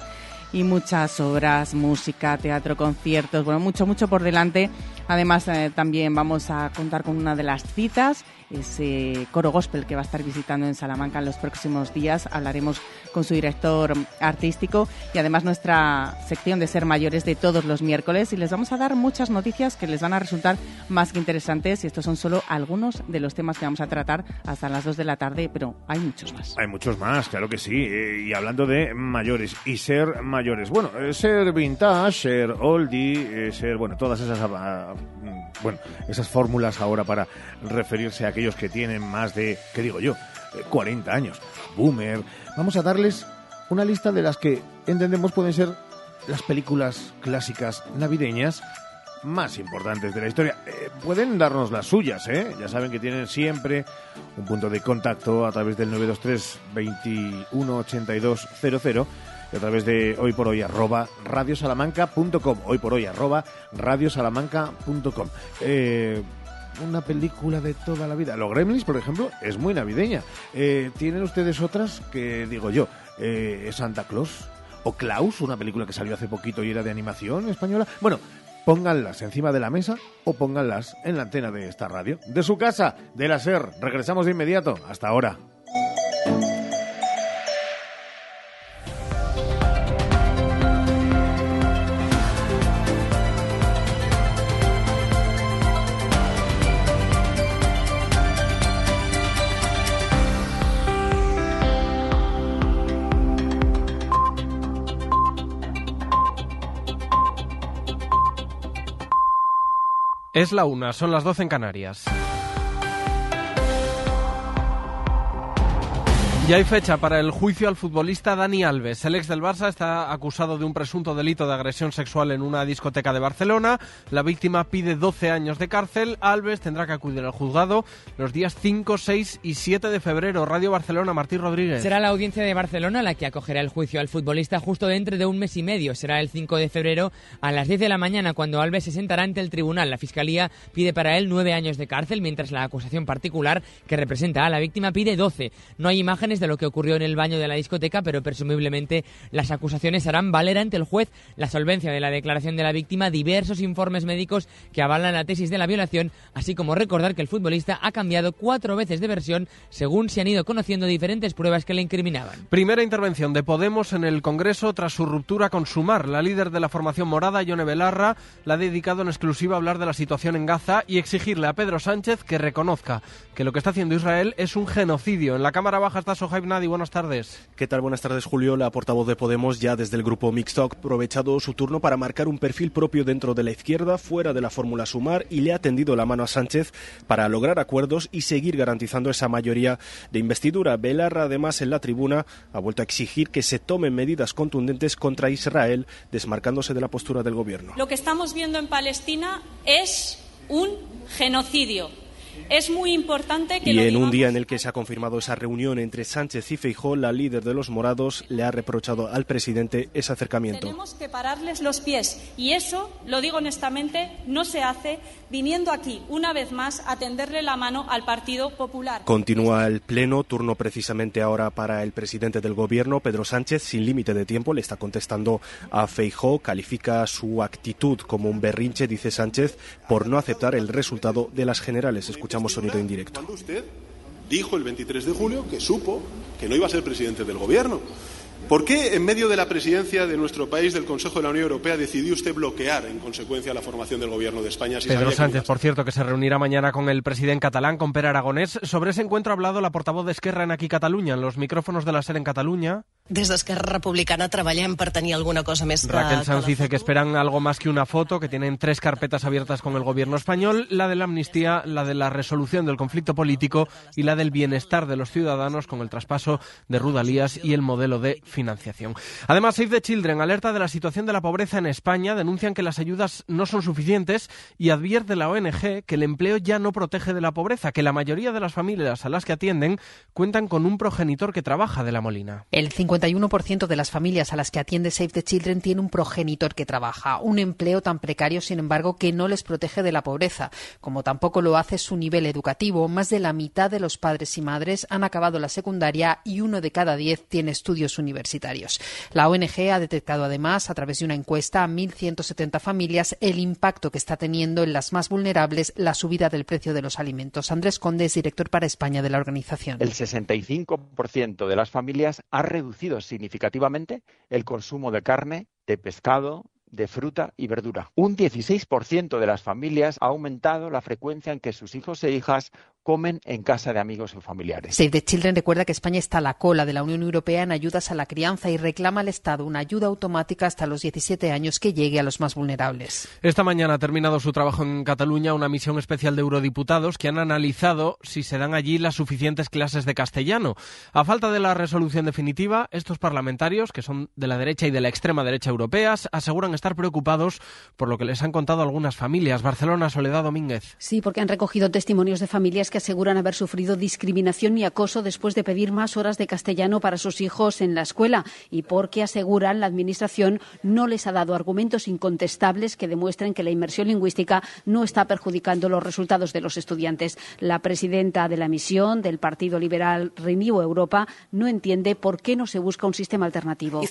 y muchas obras, música, teatro, conciertos, bueno, mucho, mucho por delante. Además, eh, también vamos a contar con una de las citas ese coro gospel que va a estar visitando en Salamanca en los próximos días. Hablaremos con su director artístico y además nuestra sección de ser mayores de todos los miércoles y les vamos a dar muchas noticias que les van a resultar más que interesantes y estos son solo algunos de los temas que vamos a tratar hasta las 2 de la tarde, pero hay muchos más. Hay muchos más, claro que sí. Eh, y hablando de mayores y ser mayores, bueno, eh, ser vintage, ser oldie, eh, ser, bueno, todas esas, ah, mm, bueno, esas fórmulas ahora para referirse a aquellos que tienen más de, ¿qué digo yo?, 40 años, boomer. Vamos a darles una lista de las que entendemos pueden ser las películas clásicas navideñas más importantes de la historia. Eh, pueden darnos las suyas, ¿eh? Ya saben que tienen siempre un punto de contacto a través del 923 218200 y a través de hoy por hoy arroba radiosalamanca.com. Hoy por hoy arroba radiosalamanca.com. Eh, una película de toda la vida. Los Gremlins, por ejemplo, es muy navideña. Eh, ¿Tienen ustedes otras que, digo yo, eh, Santa Claus? O Klaus, una película que salió hace poquito y era de animación española. Bueno, pónganlas encima de la mesa o pónganlas en la antena de esta radio. De su casa, de la SER. Regresamos de inmediato. Hasta ahora. Es la una, son las doce en Canarias. Y hay fecha para el juicio al futbolista Dani Alves. El ex del Barça está acusado de un presunto delito de agresión sexual en una discoteca de Barcelona. La víctima pide 12 años de cárcel. Alves tendrá que acudir al juzgado los días 5, 6 y 7 de febrero. Radio Barcelona, Martín Rodríguez. Será la audiencia de Barcelona la que acogerá el juicio al futbolista justo dentro de un mes y medio. Será el 5 de febrero a las 10 de la mañana cuando Alves se sentará ante el tribunal. La fiscalía pide para él 9 años de cárcel, mientras la acusación particular que representa a la víctima pide 12. No hay imágenes de lo que ocurrió en el baño de la discoteca, pero presumiblemente las acusaciones harán valer ante el juez la solvencia de la declaración de la víctima, diversos informes médicos que avalan la tesis de la violación, así como recordar que el futbolista ha cambiado cuatro veces de versión según se han ido conociendo diferentes pruebas que le incriminaban. Primera intervención de Podemos en el Congreso tras su ruptura con Sumar. La líder de la formación morada, Yone Belarra, la ha dedicado en exclusiva a hablar de la situación en Gaza y exigirle a Pedro Sánchez que reconozca que lo que está haciendo Israel es un genocidio. En la Cámara Baja está Sohaib Nadi buenas tardes. ¿Qué tal? Buenas tardes, Julio. La portavoz de Podemos ya desde el grupo Mixto ha aprovechado su turno para marcar un perfil propio dentro de la izquierda, fuera de la fórmula Sumar, y le ha tendido la mano a Sánchez para lograr acuerdos y seguir garantizando esa mayoría de investidura. Belarra, además, en la tribuna ha vuelto a exigir que se tomen medidas contundentes contra Israel, desmarcándose de la postura del gobierno. Lo que estamos viendo en Palestina es un genocidio es muy importante que y en un día en el que se ha confirmado esa reunión entre Sánchez y Feijóo, la líder de los morados le ha reprochado al presidente ese acercamiento. Tenemos que pararles los pies y eso, lo digo honestamente, no se hace viniendo aquí una vez más a tenderle la mano al Partido Popular. Continúa el pleno, turno precisamente ahora para el presidente del gobierno, Pedro Sánchez, sin límite de tiempo, le está contestando a Feijóo, califica su actitud como un berrinche, dice Sánchez, por no aceptar el resultado de las generales. Escuchamos sonido indirecto. Cuando usted dijo el 23 de julio que supo que no iba a ser presidente del gobierno. ¿Por qué, en medio de la presidencia de nuestro país del Consejo de la Unión Europea, decidió usted bloquear, en consecuencia, la formación del Gobierno de España? Si Pedro Sánchez, por cierto, que se reunirá mañana con el presidente catalán, con Per Aragonés. Sobre ese encuentro ha hablado la portavoz de Esquerra en aquí Cataluña, en los micrófonos de la SER en Cataluña. Des d'Esquerra Republicana treballem per tenir alguna cosa més que... Raquel Sanz dice que esperan algo más que una foto, que tienen tres carpetas abiertas con el gobierno español, la de la amnistía, la de la resolución del conflicto político y la del bienestar de los ciudadanos con el traspaso de Rudalías y el modelo de financiación. Además, Save the Children alerta de la situación de la pobreza en España, denuncian que las ayudas no son suficientes y advierte la ONG que el empleo ya no protege de la pobreza, que la mayoría de las familias a las que atienden cuentan con un progenitor que trabaja de la molina. El 51% de las familias a las que atiende Save the Children tiene un progenitor que trabaja, un empleo tan precario, sin embargo, que no les protege de la pobreza, como tampoco lo hace su nivel educativo. Más de la mitad de los padres y madres han acabado la secundaria y uno de cada diez tiene estudios universitarios. La ONG ha detectado además, a través de una encuesta a 1.170 familias, el impacto que está teniendo en las más vulnerables la subida del precio de los alimentos. Andrés Conde es director para España de la organización. El 65% de las familias ha reducido significativamente el consumo de carne, de pescado, de fruta y verdura. Un 16% de las familias ha aumentado la frecuencia en que sus hijos e hijas comen en casa de amigos o familiares. Save the Children recuerda que España está a la cola de la Unión Europea en ayudas a la crianza y reclama al Estado una ayuda automática hasta los 17 años que llegue a los más vulnerables. Esta mañana ha terminado su trabajo en Cataluña una misión especial de eurodiputados que han analizado si se dan allí las suficientes clases de castellano. A falta de la resolución definitiva, estos parlamentarios, que son de la derecha y de la extrema derecha europeas, aseguran estar preocupados por lo que les han contado algunas familias. Barcelona, Soledad Domínguez. Sí, porque han recogido testimonios de familias que aseguran haber sufrido discriminación y acoso después de pedir más horas de castellano para sus hijos en la escuela y porque aseguran la Administración no les ha dado argumentos incontestables que demuestren que la inmersión lingüística no está perjudicando los resultados de los estudiantes. La presidenta de la misión del Partido Liberal Renew Europa no entiende por qué no se busca un sistema alternativo.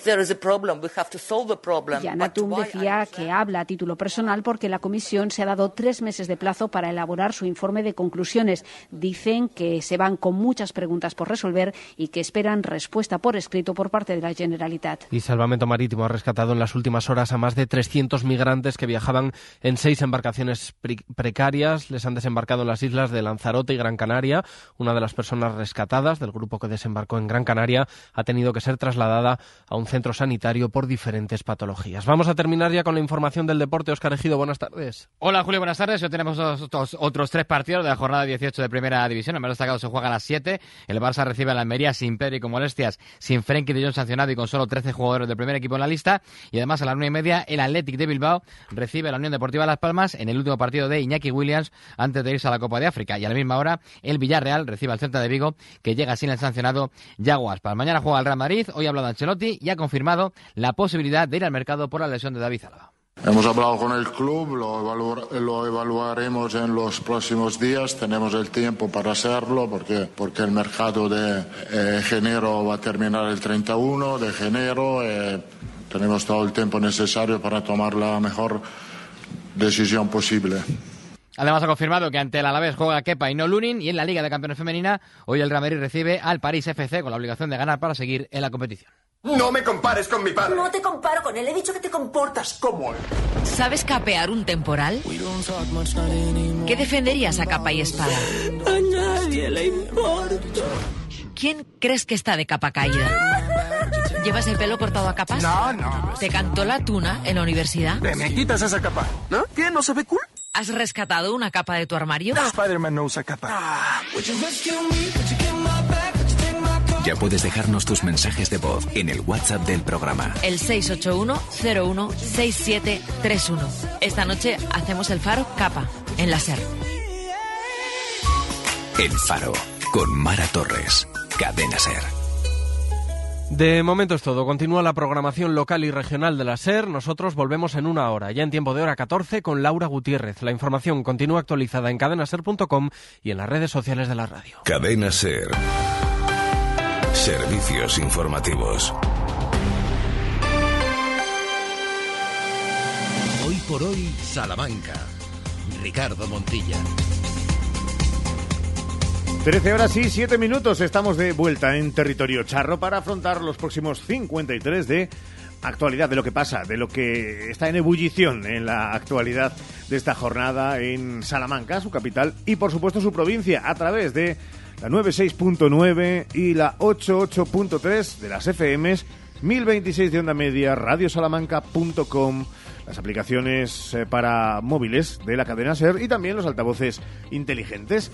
Yana Tum decía que habla a título personal porque la Comisión se ha dado tres meses de plazo para elaborar su informe de conclusiones. Dicen que se van con muchas preguntas por resolver y que esperan respuesta por escrito por parte de la Generalitat. Y Salvamento Marítimo ha rescatado en las últimas horas a más de 300 migrantes que viajaban en seis embarcaciones precarias. Les han desembarcado en las islas de Lanzarote y Gran Canaria. Una de las personas rescatadas del grupo que desembarcó en Gran Canaria ha tenido que ser trasladada a un centro sanitario por diferentes patologías. Vamos a terminar ya con la información del deporte. Oscar Ejido, buenas tardes. Hola Julio, buenas tardes. Hoy tenemos otros, otros tres partidos de la jornada 18 de Primera División. El más destacado se juega a las 7. El Barça recibe a la Almería sin Pedro y con molestias, sin Frenkie de Jong sancionado y con solo 13 jugadores del primer equipo en la lista. Y además a las 9 y media el Athletic de Bilbao recibe a la Unión Deportiva Las Palmas en el último partido de Iñaki Williams antes de irse a la Copa de África. Y a la misma hora el Villarreal recibe al Celta de Vigo que llega sin el sancionado Yaguas. Para mañana juega el Real Madrid. Hoy ha hablado Ancelotti y ha confirmado la posibilidad de ir al mercado por la lesión de David Zalaba. Hemos hablado con el club, lo, evaluaremos en los próximos días, tenemos el tiempo para hacerlo porque, porque el mercado de eh, enero va a terminar el 31 de enero. Eh, tenemos todo el tiempo necesario para tomar la mejor decisión posible. Además ha confirmado que ante el Alavés juega Kepa y no Lunin y en la Liga de Campeones Femenina hoy el Real Madrid recibe al París FC con la obligación de ganar para seguir en la competición. No me compares con mi padre. No te comparo con él. He dicho que te comportas como él. ¿Sabes capear un temporal? ¿Qué defenderías a capa y espada? A nadie le importa. ¿Quién crees que está de capa caída? ¿Llevas el pelo cortado a capas? No, no. ¿Te cantó la tuna en la universidad? Te me quitas esa capa. ¿No? ¿Qué? ¿No se ve cool? ¿Has rescatado una capa de tu armario? Spider-Man no usa capa. Ya puedes dejarnos tus mensajes de voz en el WhatsApp del programa. El 681-016731. Esta noche hacemos el faro capa, en la SER. El faro, con Mara Torres. Cadena SER. De momento es todo. Continúa la programación local y regional de la SER. Nosotros volvemos en una hora, ya en tiempo de hora 14, con Laura Gutiérrez. La información continúa actualizada en cadenaser.com y en las redes sociales de la radio. Cadena SER. Servicios informativos. Hoy por hoy, Salamanca. Ricardo Montilla. 13 horas y 7 minutos. Estamos de vuelta en territorio charro para afrontar los próximos 53 de actualidad, de lo que pasa, de lo que está en ebullición en la actualidad de esta jornada en Salamanca, su capital, y por supuesto su provincia, a través de la 96.9 y la 88.3 de las FMs, 1026 de onda media, radiosalamanca.com, las aplicaciones eh, para móviles de la cadena SER y también los altavoces inteligentes.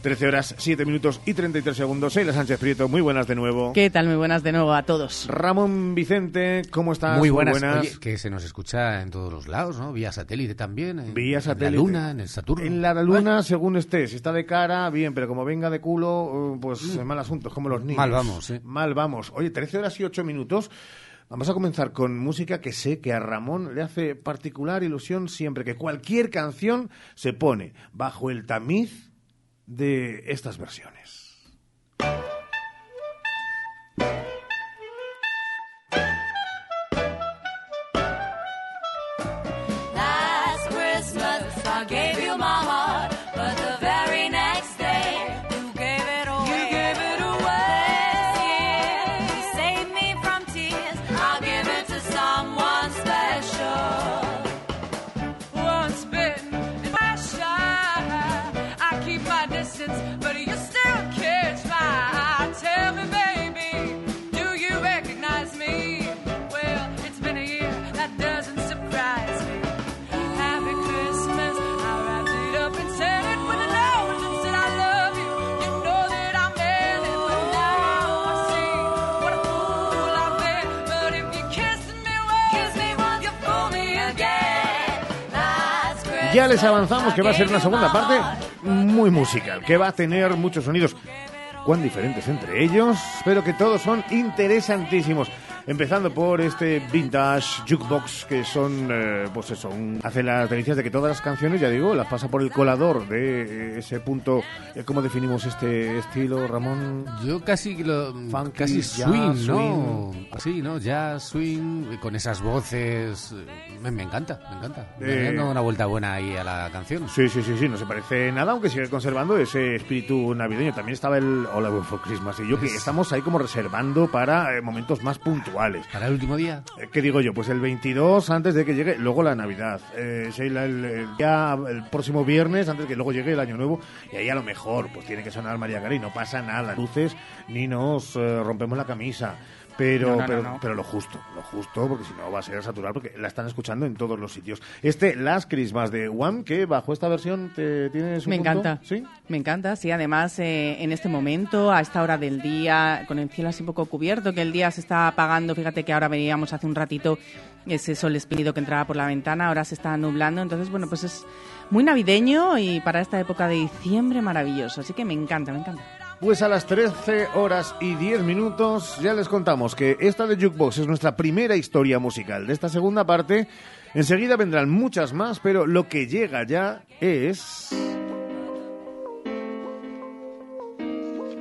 13 horas, 7 minutos y 33 segundos. Sheila Sánchez Prieto, muy buenas de nuevo. ¿Qué tal? Muy buenas de nuevo a todos. Ramón Vicente, ¿cómo estás? Muy buenas. Oye, que se nos escucha en todos los lados, ¿no? Vía satélite también. En, Vía satélite. En la Luna, en el Saturno. En la Luna, según esté. Si está de cara, bien, pero como venga de culo, uh, pues mm. mal asunto, es como los niños. Mal vamos, sí. Mal vamos. Oye, 13 horas y 8 minutos. Vamos a comenzar con música que sé que a Ramón le hace particular ilusión siempre que cualquier canción se pone bajo el tamiz de estas versiones. Les avanzamos que va a ser una segunda parte muy musical, que va a tener muchos sonidos cuán diferentes entre ellos, pero que todos son interesantísimos. Empezando por este vintage jukebox que son, eh, pues eso, un- hace las delicias de que todas las canciones, ya digo, las pasa por el colador de eh, ese punto. eh, ¿Cómo definimos este estilo, Ramón? Yo casi lo Funky, casi jazz, swing, ¿no? swing. Sí, ¿no? Jazz, swing, con esas voces. eh, Me, me encanta, me encanta. Eh, Me dando una vuelta buena ahí a la canción. Sí, sí, sí, sí, no se parece nada, aunque sigue conservando ese espíritu navideño. También estaba el All I Want for Christmas y yo que estamos ahí como reservando para eh, momentos más puntuales. ¿Para el último día? Eh, ¿Qué digo yo? Pues el 22 antes de que llegue, luego la Navidad. Eh, Sheila, el, el día- el próximo viernes antes de que luego llegue el Año Nuevo y ahí a lo mejor pues tiene que sonar María Carey, no pasa nada, luces ni nos eh, rompemos la camisa. Pero, No, no, no, pero, no. pero lo justo, lo justo, porque si no va a ser saturar, porque la están escuchando en todos los sitios. Este Last Christmas de One, que bajo esta versión te tienes un Me punto? encanta. ¿Sí? Me encanta, sí. Además, eh, en este momento, a esta hora del día, con el cielo así un poco cubierto, que el día se está apagando. Fíjate que ahora veíamos hace un ratito ese sol espléndido que entraba por la ventana, ahora se está nublando. Entonces, bueno, pues es muy navideño y para esta época de diciembre maravilloso. Así que me encanta, me encanta. Pues a las 13 horas y 10 minutos ya les contamos que esta de Jukebox es nuestra primera historia musical de esta segunda parte. Enseguida vendrán muchas más, pero lo que llega ya es...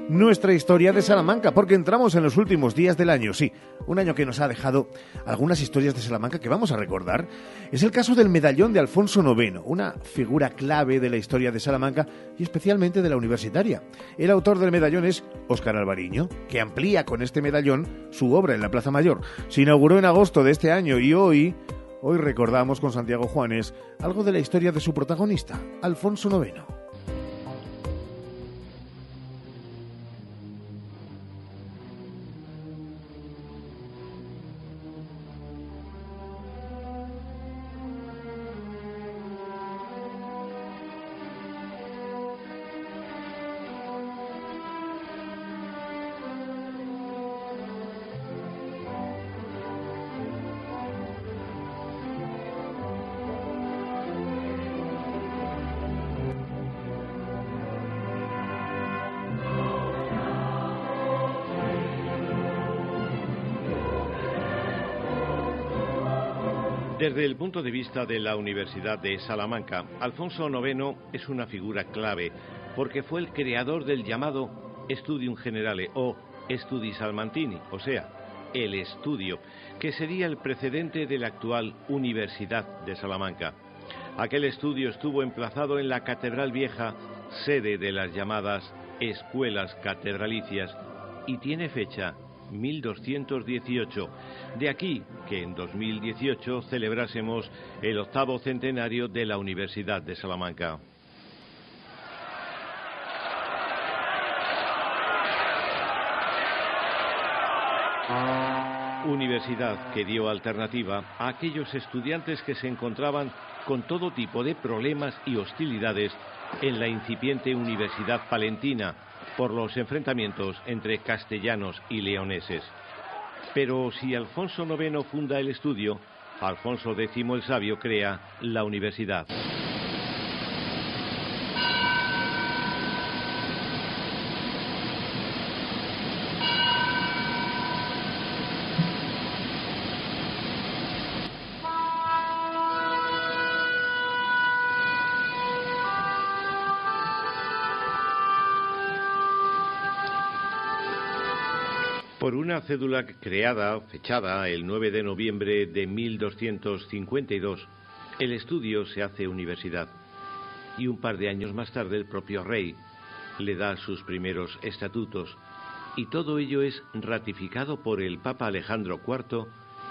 Nuestra historia de Salamanca, porque entramos en los últimos días del año, sí, un año que nos ha dejado algunas historias de Salamanca que vamos a recordar. Es el caso del medallón de Alfonso IX, una figura clave de la historia de Salamanca y especialmente de la universitaria. El autor del medallón es Óscar Alvariño, que amplía con este medallón su obra en la Plaza Mayor. Se inauguró en agosto de este año y hoy, hoy recordamos con Santiago Juanes algo de la historia de su protagonista, Alfonso IX. Desde el punto de vista de la Universidad de Salamanca, Alfonso IX es una figura clave porque fue el creador del llamado Studium Generale o Studi Salmantini, o sea, el estudio, que sería el precedente de la actual Universidad de Salamanca. Aquel estudio estuvo emplazado en la Catedral Vieja, sede de las llamadas escuelas catedralicias, y tiene fecha 1218. De aquí que en 2018 celebrásemos el octavo centenario de la Universidad de Salamanca. Universidad que dio alternativa a aquellos estudiantes que se encontraban con todo tipo de problemas y hostilidades en la incipiente Universidad Palentina por los enfrentamientos entre castellanos y leoneses. Pero si Alfonso IX funda el estudio, Alfonso X el Sabio crea la universidad. Cédula creada, fechada el 9 de noviembre de 1252, el estudio se hace universidad. Y un par de años más tarde el propio rey le da sus primeros estatutos. Y todo ello es ratificado por el Papa Alejandro IV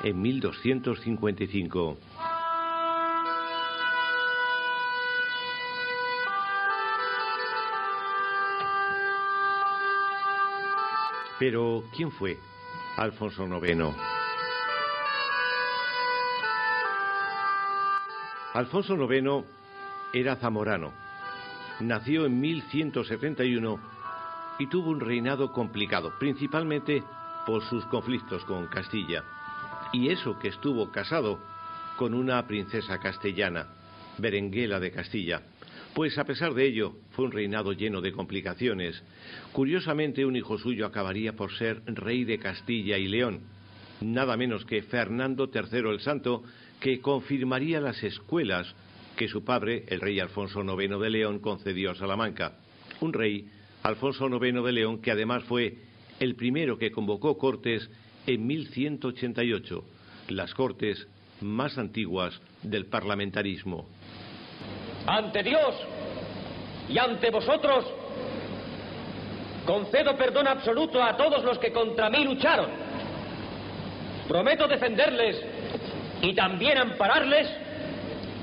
en 1255. Pero, ¿quién fue Alfonso IX? Alfonso IX era zamorano. Nació en 1171 y tuvo un reinado complicado, principalmente por sus conflictos con Castilla. Y eso que estuvo casado con una princesa castellana. Berenguela de Castilla. Pues a pesar de ello, fue un reinado lleno de complicaciones. Curiosamente, un hijo suyo acabaría por ser rey de Castilla y León, nada menos que Fernando III el Santo, que confirmaría las escuelas que su padre, el rey Alfonso IX de León, concedió a Salamanca. Un rey, Alfonso IX de León, que además fue el primero que convocó cortes en 1188, las cortes más antiguas del parlamentarismo. Ante Dios y ante vosotros, concedo perdón absoluto a todos los que contra mí lucharon. Prometo defenderles y también ampararles,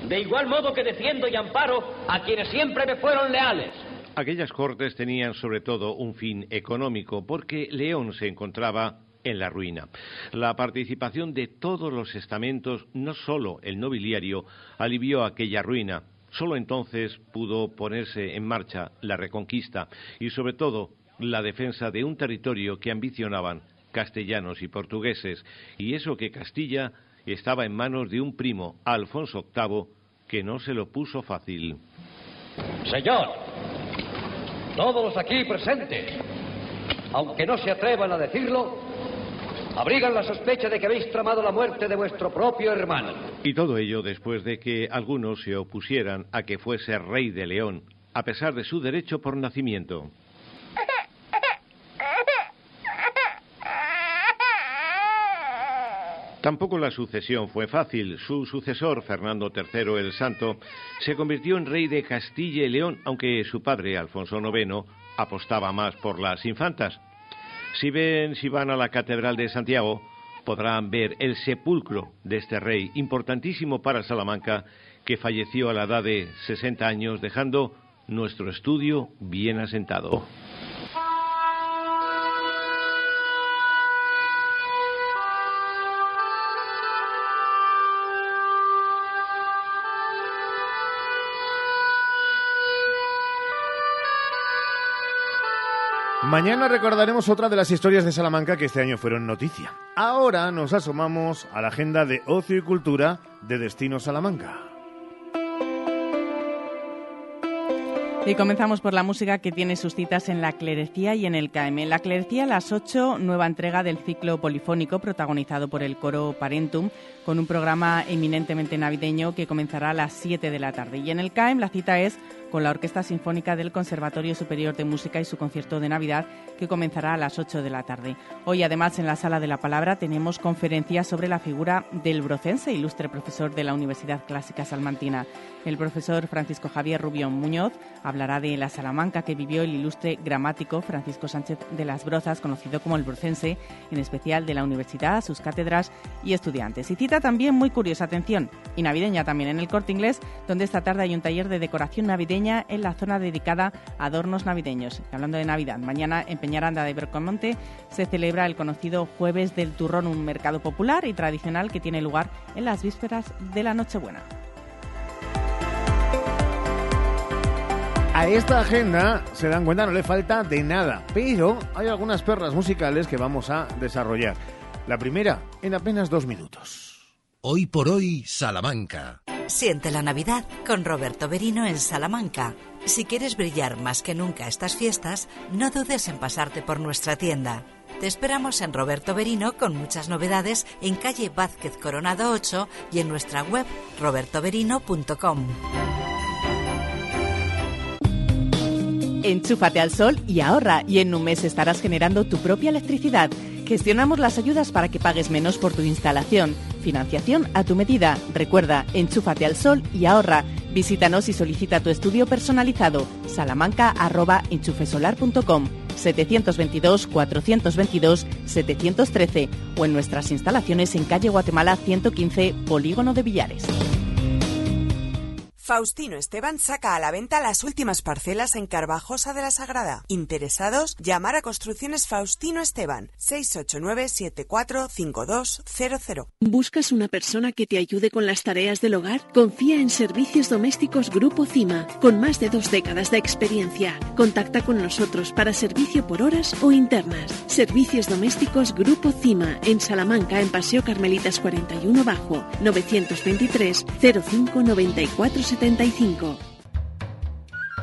de igual modo que defiendo y amparo a quienes siempre me fueron leales. Aquellas cortes tenían sobre todo un fin económico, porque León se encontraba en la ruina. La participación de todos los estamentos, no solo el nobiliario, alivió aquella ruina. Solo entonces pudo ponerse en marcha la reconquista y, sobre todo, la defensa de un territorio que ambicionaban castellanos y portugueses, y eso que Castilla estaba en manos de un primo, Alfonso VIII, que no se lo puso fácil. Señor, todos aquí presentes, aunque no se atrevan a decirlo, abrigan la sospecha de que habéis tramado la muerte de vuestro propio hermano. Y todo ello después de que algunos se opusieran a que fuese rey de León, a pesar de su derecho por nacimiento. Tampoco la sucesión fue fácil. Su sucesor, Fernando III el Santo, se convirtió en rey de Castilla y León, aunque su padre, Alfonso IX, apostaba más por las infantas. Si ven, si van a la Catedral de Santiago, podrán ver el sepulcro de este rey, importantísimo para Salamanca, que falleció a la edad de 60 años, dejando nuestro estudio bien asentado. Mañana recordaremos otra de las historias de Salamanca que este año fueron noticia. Ahora nos asomamos a la agenda de ocio y cultura de Destino Salamanca. Y comenzamos por la música que tiene sus citas en La Clerecía y en el KM. En La Clerecía, a las 8, nueva entrega del ciclo polifónico protagonizado por el coro Parentum, con un programa eminentemente navideño que comenzará a las 7 de la tarde. Y en el KM la cita es con la Orquesta Sinfónica del Conservatorio Superior de Música y su concierto de Navidad, que comenzará a las 8 de la tarde. Hoy, además, en la Sala de la Palabra tenemos conferencias sobre la figura del brocense, ilustre profesor de la Universidad Clásica Salmantina. El profesor Francisco Javier Rubión Muñoz hablará de la Salamanca que vivió el ilustre gramático Francisco Sánchez de las Brozas, conocido como el brocense, en especial de la universidad, sus cátedras y estudiantes. Y cita también muy curiosa, atención, y navideña también en el Corte Inglés, donde esta tarde hay un taller de decoración navideña en la zona dedicada a adornos navideños. Hablando de Navidad, mañana en Peñaranda de Bercomonte se celebra el conocido Jueves del Turrón, un mercado popular y tradicional que tiene lugar en las vísperas de la Nochebuena. A esta agenda, se dan cuenta, no le falta de nada, pero hay algunas perras musicales que vamos a desarrollar. La primera, en apenas dos minutos. Hoy por hoy, Salamanca. Siente la Navidad con Roberto Berino en Salamanca. Si quieres brillar más que nunca estas fiestas, no dudes en pasarte por nuestra tienda. Te esperamos en Roberto Berino con muchas novedades en calle Vázquez Coronado 8 y en nuestra web robertoberino.com. Enchúfate al sol y ahorra y en un mes estarás generando tu propia electricidad. Gestionamos las ayudas para que pagues menos por tu instalación. Financiación a tu medida. Recuerda, enchúfate al sol y ahorra. Visítanos y solicita tu estudio personalizado. salamanca.enchufesolar.com 722-422-713 o en nuestras instalaciones en calle Guatemala 115, Polígono de Villares. Faustino Esteban saca a la venta las últimas parcelas en Carvajosa de la Sagrada. Interesados, llamar a Construcciones Faustino Esteban 689-745200. ¿Buscas una persona que te ayude con las tareas del hogar? Confía en Servicios Domésticos Grupo CIMA, con más de dos décadas de experiencia. Contacta con nosotros para servicio por horas o internas. Servicios Domésticos Grupo CIMA, en Salamanca, en Paseo Carmelitas 41 Bajo, 923 05 94 175.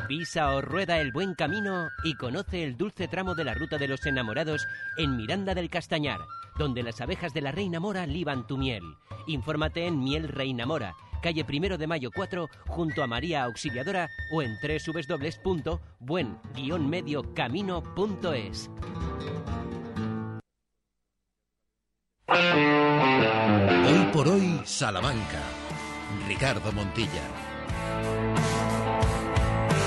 Pisa o rueda el buen camino y conoce el dulce tramo de la ruta de los enamorados en Miranda del Castañar, donde las abejas de la Reina Mora liban tu miel. Infórmate en Miel Reina Mora, calle Primero de Mayo 4, junto a María Auxiliadora o en www.buen-mediocamino.es. Hoy por hoy, Salamanca. Ricardo Montilla. Thank you.